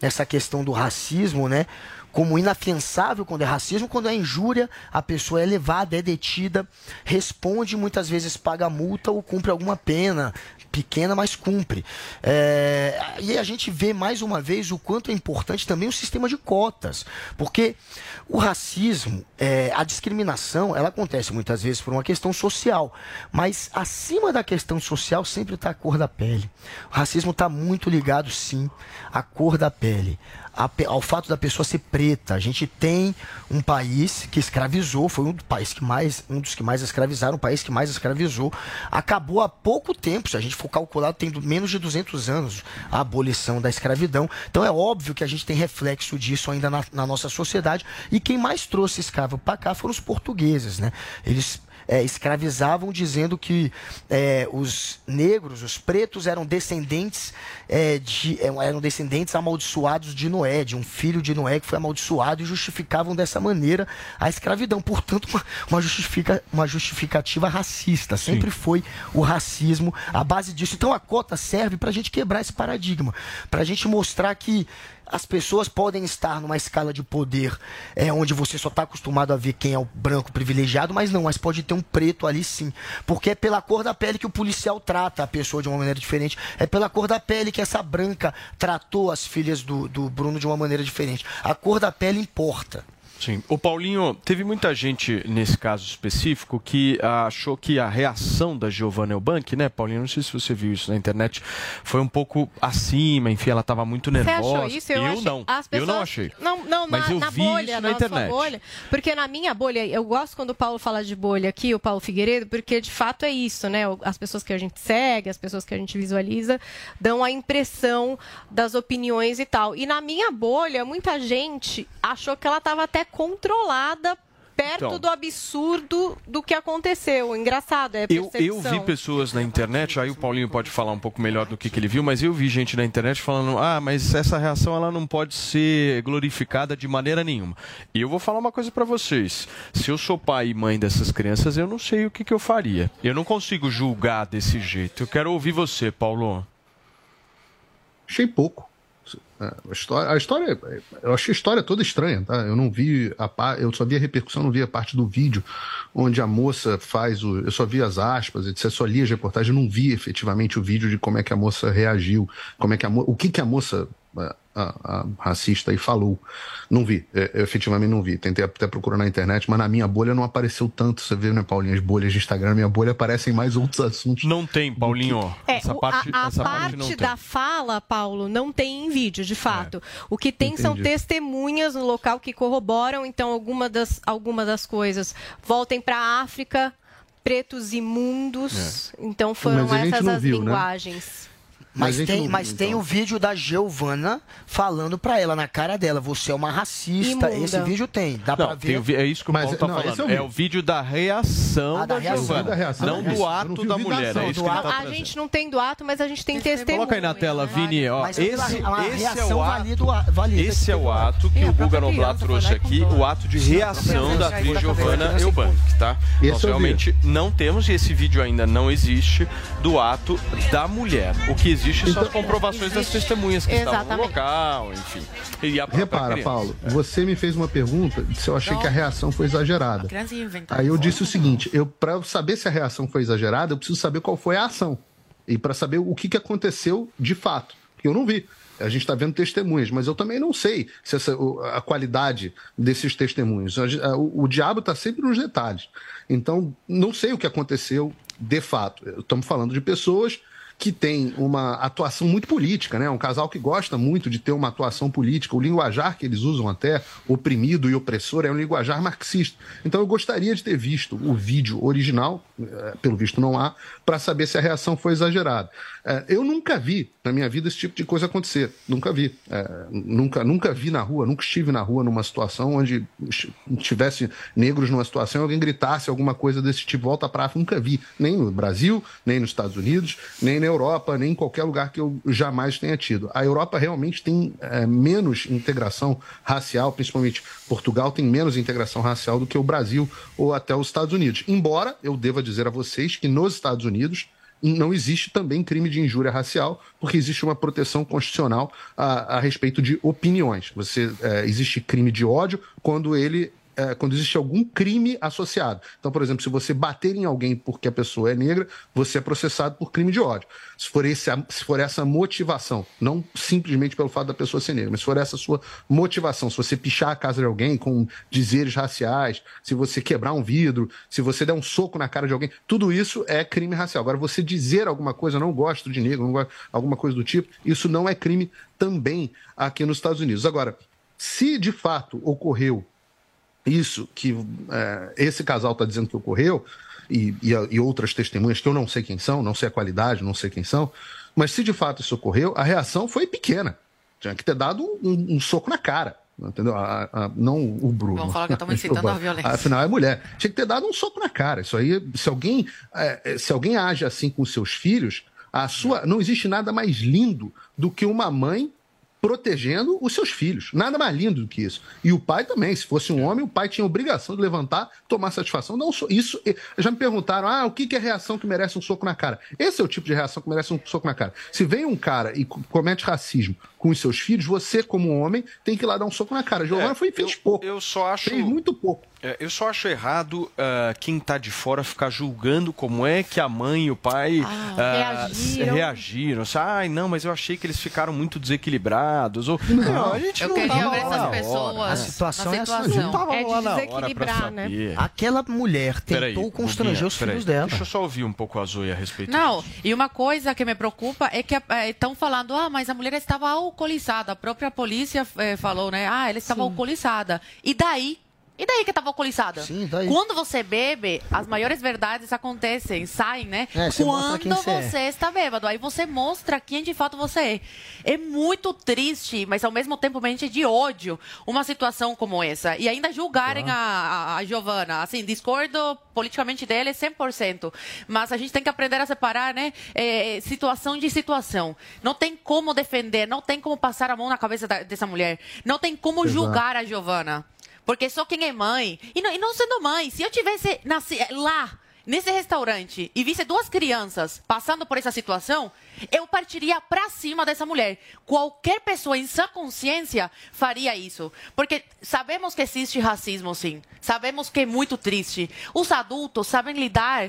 essa questão do racismo, né? Como inafiançável quando é racismo, quando é injúria, a pessoa é levada, é detida, responde, muitas vezes paga multa ou cumpre alguma pena, pequena, mas cumpre. É, e a gente vê mais uma vez o quanto é importante também o sistema de cotas, porque o racismo, é, a discriminação, ela acontece muitas vezes por uma questão social, mas acima da questão social sempre está a cor da pele. O racismo está muito ligado, sim, à cor da pele ao fato da pessoa ser preta. A gente tem um país que escravizou, foi um, do país que mais, um dos que mais escravizaram, um país que mais escravizou. Acabou há pouco tempo, se a gente for calcular, tem menos de 200 anos a abolição da escravidão. Então é óbvio que a gente tem reflexo disso ainda na, na nossa sociedade. E quem mais trouxe escravo para cá foram os portugueses, né? Eles é, escravizavam, dizendo que é, os negros, os pretos, eram descendentes é, de é, eram descendentes amaldiçoados de Noé, de um filho de Noé que foi amaldiçoado e justificavam dessa maneira a escravidão. Portanto, uma, uma, justifica, uma justificativa racista. Sempre foi o racismo a base disso. Então a cota serve para a gente quebrar esse paradigma, para a gente mostrar que as pessoas podem estar numa escala de poder é, onde você só está acostumado a ver quem é o branco privilegiado, mas não, mas pode ter um preto ali sim. Porque é pela cor da pele que o policial trata a pessoa de uma maneira diferente. É pela cor da pele que essa branca tratou as filhas do, do Bruno de uma maneira diferente. A cor da pele importa. Sim. O Paulinho, teve muita gente nesse caso específico que achou que a reação da Giovanna Elbank, né, Paulinho? Não sei se você viu isso na internet, foi um pouco acima, enfim, ela estava muito Você nervosa. achou isso? Eu, achei- não. As Eu pessoas- não achei. Não, não Mas na, eu na vi bolha, isso na sua internet. bolha. Porque na minha bolha, eu gosto quando o Paulo fala de bolha aqui, o Paulo Figueiredo, porque de fato é isso, né? As pessoas que a gente segue, as pessoas que a gente visualiza, dão a impressão das opiniões e tal. E na minha bolha, muita gente achou que ela estava até controlada perto Então. do absurdo do que aconteceu. Engraçado, é Eu, eu vi pessoas na internet, aí o Paulinho pode falar um pouco melhor do que, que ele viu, mas eu vi gente na internet falando: ah, mas essa reação ela não pode ser glorificada de maneira nenhuma. E eu vou falar uma coisa pra vocês: se eu sou pai e mãe dessas crianças, eu não sei o que, que eu faria. Eu não consigo julgar desse jeito. Eu quero ouvir você, Paulo. Achei pouco. É, A história, a história, eu achei a história toda estranha, tá? Eu não vi a eu só vi a repercussão, não vi a parte do vídeo onde a moça faz o, eu só vi as aspas, etc, só li as reportagens, eu não vi efetivamente o vídeo de como é que a moça reagiu, como é que a o que que a moça a, a- racista aí falou. Não vi, é, eu efetivamente não vi. Tentei até procurar na internet, mas na minha bolha não apareceu tanto. Você vê, né, Paulinho? As bolhas de Instagram, na minha bolha aparecem mais outros assuntos. Não tem, Paulinho. É, Essa o- parte- a, a essa parte parte, não tem. da fala, Paulo, não tem em vídeo, de fato. O que tem são Entendi. testemunhas no local que corroboram, então, alguma das, alguma das coisas. Voltem para a África, pretos imundos. Então, foram essas as viu, né? Mas, Mas tem, não- mas tem então. o vídeo da Giovana falando pra ela na cara dela: você é uma racista. Imunda. Esse vídeo tem, dá pra Não, ver. tem é isso que o Mas, Paulo tá não, esse falando. vi. É o vídeo da reação Ah, da da. Giovana. Da reação, não é do ato não da mulher. É isso que ele tá A trazendo. gente não tem do ato, mas a gente tem testemunha. Coloca aí na tela, Vini. Ó, Mas esse, esse é reação o ato. valida esse é o ato que o Guga Noblat trouxe aqui, o ato de reação da atriz Giovanna Eubank, tá? Nós realmente não temos, e esse vídeo ainda não existe, do ato da mulher. O que existe são as comprovações das testemunhas que estavam no Exatamente. local, enfim. E Repara, criança. Paulo, você me fez uma pergunta se eu achei que a reação foi exagerada. Aí eu disse o seguinte: eu para eu saber se a reação foi exagerada, eu preciso saber qual foi a ação e para saber o que, que aconteceu de fato, porque eu não vi. A gente está vendo testemunhas, mas eu também não sei se essa, a qualidade desses testemunhos. O, o diabo está sempre nos detalhes. Então, não sei o que aconteceu de fato. Estamos falando de pessoas que têm uma atuação muito política, né? Um casal que gosta muito de ter uma atuação política. O linguajar que eles usam até, oprimido e opressor, é um linguajar marxista. Então eu gostaria de ter visto o vídeo original, pelo visto não há, para saber se a reação foi exagerada. Eh, Eu nunca vi na minha vida esse tipo de coisa acontecer. Nunca vi. Eh, Nunca, nunca vi na rua, nunca estive na rua numa situação onde tivesse negros numa situação e alguém gritasse alguma coisa desse tipo, volta para África. Nunca vi. Nem no Brasil, nem nos Estados Unidos, nem na Europa, nem em qualquer lugar que eu jamais tenha tido. A Europa realmente tem menos integração racial, principalmente Portugal tem menos integração racial do que o Brasil ou até os Estados Unidos. Embora eu deva dizer a vocês que nos Estados Unidos não existe também crime de injúria racial, porque existe uma proteção constitucional a, a respeito de opiniões. Você eh, existe crime de ódio quando ele eh, quando existe algum crime associado. Então, por exemplo, se você bater em alguém porque a pessoa é negra, você é processado por crime de ódio. Se for, esse, se for essa motivação, não simplesmente pelo fato da pessoa ser negra, mas se for essa sua motivação, se você pichar a casa de alguém com dizeres raciais, se você quebrar um vidro, se você der um soco na cara de alguém, tudo isso é crime racial. Agora, você dizer alguma coisa, não gosto de negro, gosto, alguma coisa do tipo, isso não é crime também aqui nos Estados Unidos. Agora, se de fato ocorreu isso que é, esse casal está dizendo que ocorreu, e, e, e outras testemunhas que eu não sei quem são, não sei a qualidade, não sei quem são, mas se de fato isso ocorreu, a reação foi pequena. Tinha que ter dado um, um soco na cara. Entendeu? A- a- não o Bruno. Vamos falar que Mas <laughs> incitando a violência. Afinal, é mulher. Tinha que ter dado um soco na cara. Isso aí, se alguém, é, é, se alguém age assim com seus filhos, a sua, não existe nada mais lindo do que uma mãe protegendo os seus filhos. Nada mais lindo do que isso. E o pai também, se fosse um homem, o pai tinha obrigação de levantar, tomar satisfação. Não, so- isso. eh, Já me perguntaram: ah, o que é reação que merece um soco na cara? Esse é o tipo de reação que merece um soco na cara. Se vem um cara e co- comete racismo com os seus filhos, você, como homem, tem que ir lá dar um soco na cara. Giovana foi fez pouco. Eu só acho. Fez muito pouco. É, eu só acho errado ah, quem tá de fora ficar julgando como é que a mãe e o pai ah, reagiram. reagiram. Ai, não, mas eu achei que eles ficaram muito desequilibrados. Ou, não, a gente Eu não queria tava ver lá essas na pessoas hora. A situação na é essa. situação. Não tava É de lá na hora pra desequilibrar, né? Aquela mulher tentou Peraí, constranger os filhos dela. Deixa eu só ouvir um pouco a Zoe a respeito Não, e uma coisa que me preocupa é que estão falando, ah, mas a mulher estava alcoolizada. A própria polícia eh, falou, né? Ah, ela estava alcoolizada. E daí? E daí que estava alcoolizada? Sim, daí. Quando você bebe, as maiores verdades acontecem, saem, né? É, você Quando quem você é. você está bêbado, aí você mostra quem de fato você é. É muito triste, mas ao mesmo tempo mente de ódio, uma situação como essa. E ainda julgarem a, a, a Giovana. Assim, discordo politicamente dele 100%. Mas a gente tem que aprender a separar, né? é, situação de situação. Não tem como defender, não tem como passar a mão na cabeça da- dessa mulher. Não tem como Exato. julgar a Giovana. Porque só quem é mãe. E não, e não sendo mãe, se eu tivesse nasci, lá, nesse restaurante, e visse duas crianças passando por essa situação, eu partiria pra cima dessa mulher. Qualquer pessoa em sã consciência faria isso. Porque sabemos que existe racismo, sim. Sabemos que é muito triste. Os adultos sabem lidar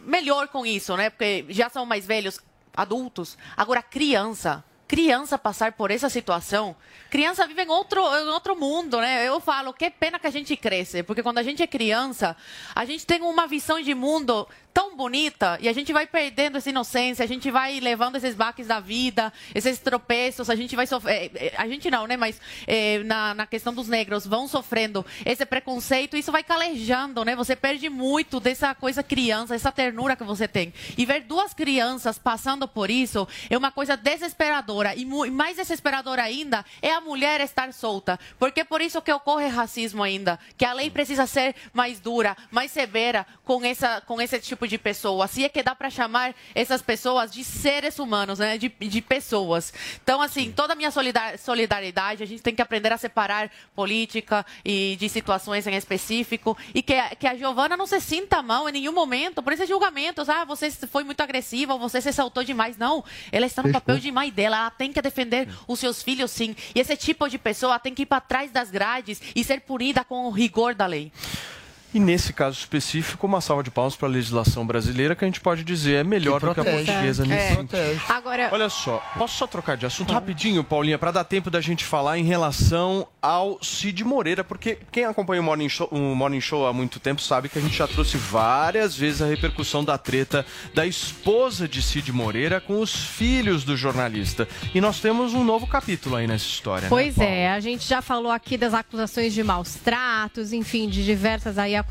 melhor com isso, né? Porque já são mais velhos, adultos. Agora, criança. Criança passar por essa situação, criança vive em outro, em outro mundo, né? Eu falo, que pena que a gente cresce, porque quando a gente é criança, a gente tem uma visão de mundo tão bonita e a gente vai perdendo essa inocência, a gente vai levando esses baques da vida, esses tropeços, a gente vai sofrer. A gente não, né? Mas eh, na, na questão dos negros, vão sofrendo esse preconceito, isso vai calejando, né? Você perde muito dessa coisa criança, essa ternura que você tem. E ver duas crianças passando por isso é uma coisa desesperadora. E mais desesperadora ainda é a mulher estar solta. Porque é por isso que ocorre racismo ainda. Que a lei precisa ser mais dura, mais severa com, essa, com esse tipo de pessoa. Assim é que dá para chamar essas pessoas de seres humanos, né? De, de pessoas. Então, assim, toda a minha solidar- solidariedade, a gente tem que aprender a separar política e de situações em específico. E que, a- que a Giovana não se sinta mal em nenhum momento por esses julgamentos. Ah, você foi muito agressiva, ou você se saltou demais. Não, ela está no papel de mãe dela. Ela tem que defender os seus filhos, sim. E esse tipo de pessoa tem que ir para trás das grades e ser punida com o rigor da lei. E nesse caso específico, uma salva de palmas para a legislação brasileira, que a gente pode dizer é melhor do que a portuguesa É. nesse É. sentido. Agora, Olha só, posso só trocar de assunto rapidinho, Paulinha, para dar tempo da gente falar em relação ao Cid Moreira, porque quem acompanha o Morning, Show, o Morning Show há muito tempo sabe que a gente já trouxe várias vezes a repercussão da treta da esposa de Cid Moreira com os filhos do jornalista. E nós temos um novo capítulo aí nessa história. Pois né, é, a gente já falou aqui das acusações de maus tratos, enfim, de diversas aí acusações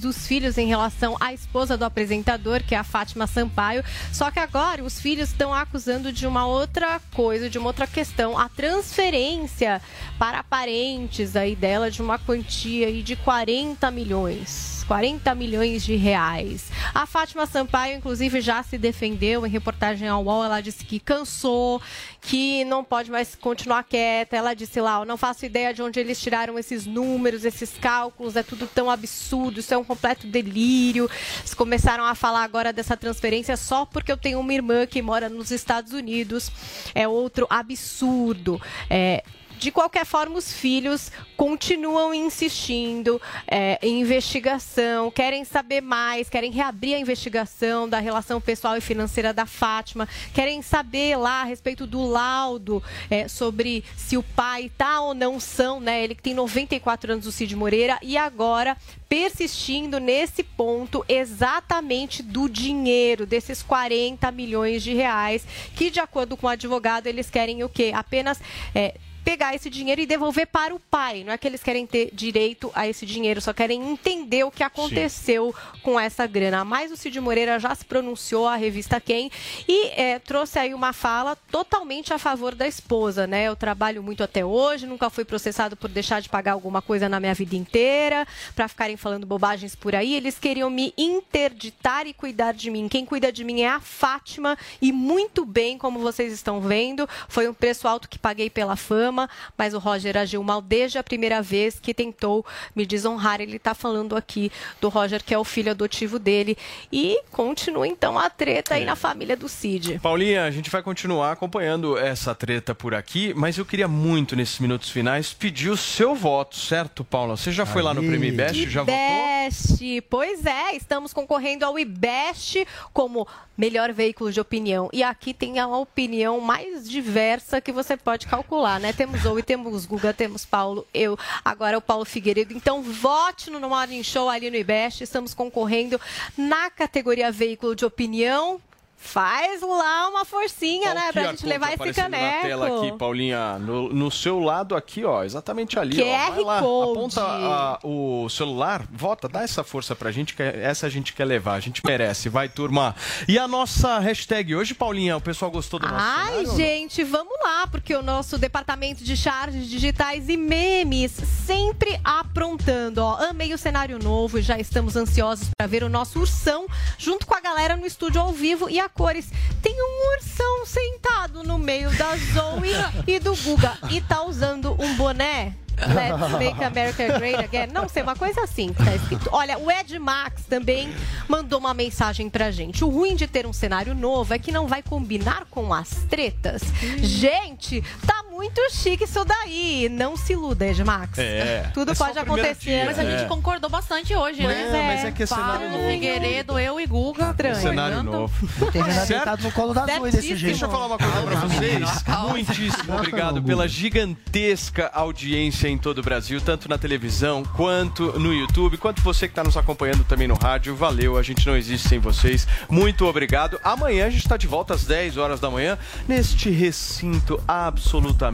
dos filhos em relação à esposa do apresentador, que é a Fátima Sampaio. Só que agora os filhos estão acusando de uma outra coisa, de uma outra questão, a transferência para parentes aí dela de uma quantia aí de 40 milhões. 40 milhões de reais. A Fátima Sampaio, inclusive, já se defendeu em reportagem ao UOL. Ela disse que cansou, que não pode mais continuar quieta. Ela disse lá: não faço ideia de onde eles tiraram esses números, esses cálculos, é tudo tão absurdo, isso é um completo delírio. Eles começaram a falar agora dessa transferência só porque eu tenho uma irmã que mora nos Estados Unidos. É outro absurdo. É, de qualquer forma, os filhos continuam insistindo é, em investigação, querem saber mais, querem reabrir a investigação da relação pessoal e financeira da Fátima, querem saber lá a respeito do laudo é, sobre se o pai tá ou não são, né? Ele que tem 94 anos, o Cid Moreira, e agora persistindo nesse ponto exatamente do dinheiro, desses 40 milhões de reais, que de acordo com o advogado eles querem o quê? Apenas é, pegar esse dinheiro e devolver para o pai. Não é que eles querem ter direito a esse dinheiro, só querem entender o que aconteceu com essa grana. Mas o Cid Moreira já se pronunciou à revista Quem e é, trouxe aí uma fala totalmente a favor da esposa, né? Eu trabalho muito até hoje, nunca fui processado por deixar de pagar alguma coisa na minha vida inteira, para ficarem falando bobagens por aí. Eles queriam me interditar e cuidar de mim. Quem cuida de mim é a Fátima e muito bem, como vocês estão vendo. Foi um preço alto que paguei pela fama, mas o Roger agiu mal desde a primeira vez que tentou me desonrar. Ele está falando aqui do Roger, que é o filho adotivo dele. E continua então a treta aí na família do Cid. Paulinha, a gente vai continuar acompanhando essa treta por aqui, mas eu queria muito, nesses minutos finais, pedir o seu voto, certo, Paula? Você já foi lá no Prêmio Best? Já votou? IBEST, pois é, estamos concorrendo ao IBEST como melhor veículo de opinião. E aqui tem a opinião mais diversa que você pode calcular, né? Temos Zoe, temos Guga, temos Paulo, eu, agora é o Paulo Figueiredo. Então vote no Morning Show ali no IBEST, estamos concorrendo na categoria veículo de opinião. Faz lá uma forcinha, né, pra gente levar esse caneco. Na tela aqui, Paulinha, no, no seu lado aqui, ó, exatamente ali, ó. QR Vai lá, Code. aponta a- o celular, vota, dá essa força pra gente, que essa a gente quer levar, a gente merece, vai, turma. E a nossa hashtag hoje, Paulinha, o pessoal gostou do nosso Ai, cenário gente, vamos lá, porque o nosso departamento de charges digitais e memes sempre aprontando. Ó, amei o cenário novo e já estamos ansiosos para ver o nosso ursão junto com a galera no estúdio ao vivo e a cores. Tem um ursão sentado no meio da Zoe e do Guga e tá usando um boné. Let's make America great again. Não sei, uma coisa assim que tá escrito. Olha, o Ed Max também mandou uma mensagem pra gente. O ruim de ter um cenário novo é que não vai combinar com as tretas. Gente, tá muito chique isso daí. Não se iluda, Max. É. Tudo É pode acontecer. dia, Mas a gente É. concordou bastante hoje, né? é, mas é que é cenário Paulo novo. Figueiredo, eu e Guga. Cenário novo. <laughs> Deitado no colo da Zoe desse jeito. Deixa eu falar uma coisa pra vocês. calma. Muitíssimo obrigado pela gigantesca audiência em todo o Brasil, tanto na televisão quanto no YouTube, quanto você que está nos acompanhando também no rádio. Valeu, a gente não existe sem vocês. Muito obrigado. Amanhã a gente está de volta às 10 horas da manhã neste recinto absolutamente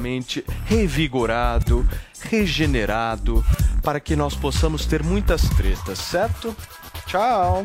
revigorado, regenerado, para que nós possamos ter muitas tretas, certo? Tchau.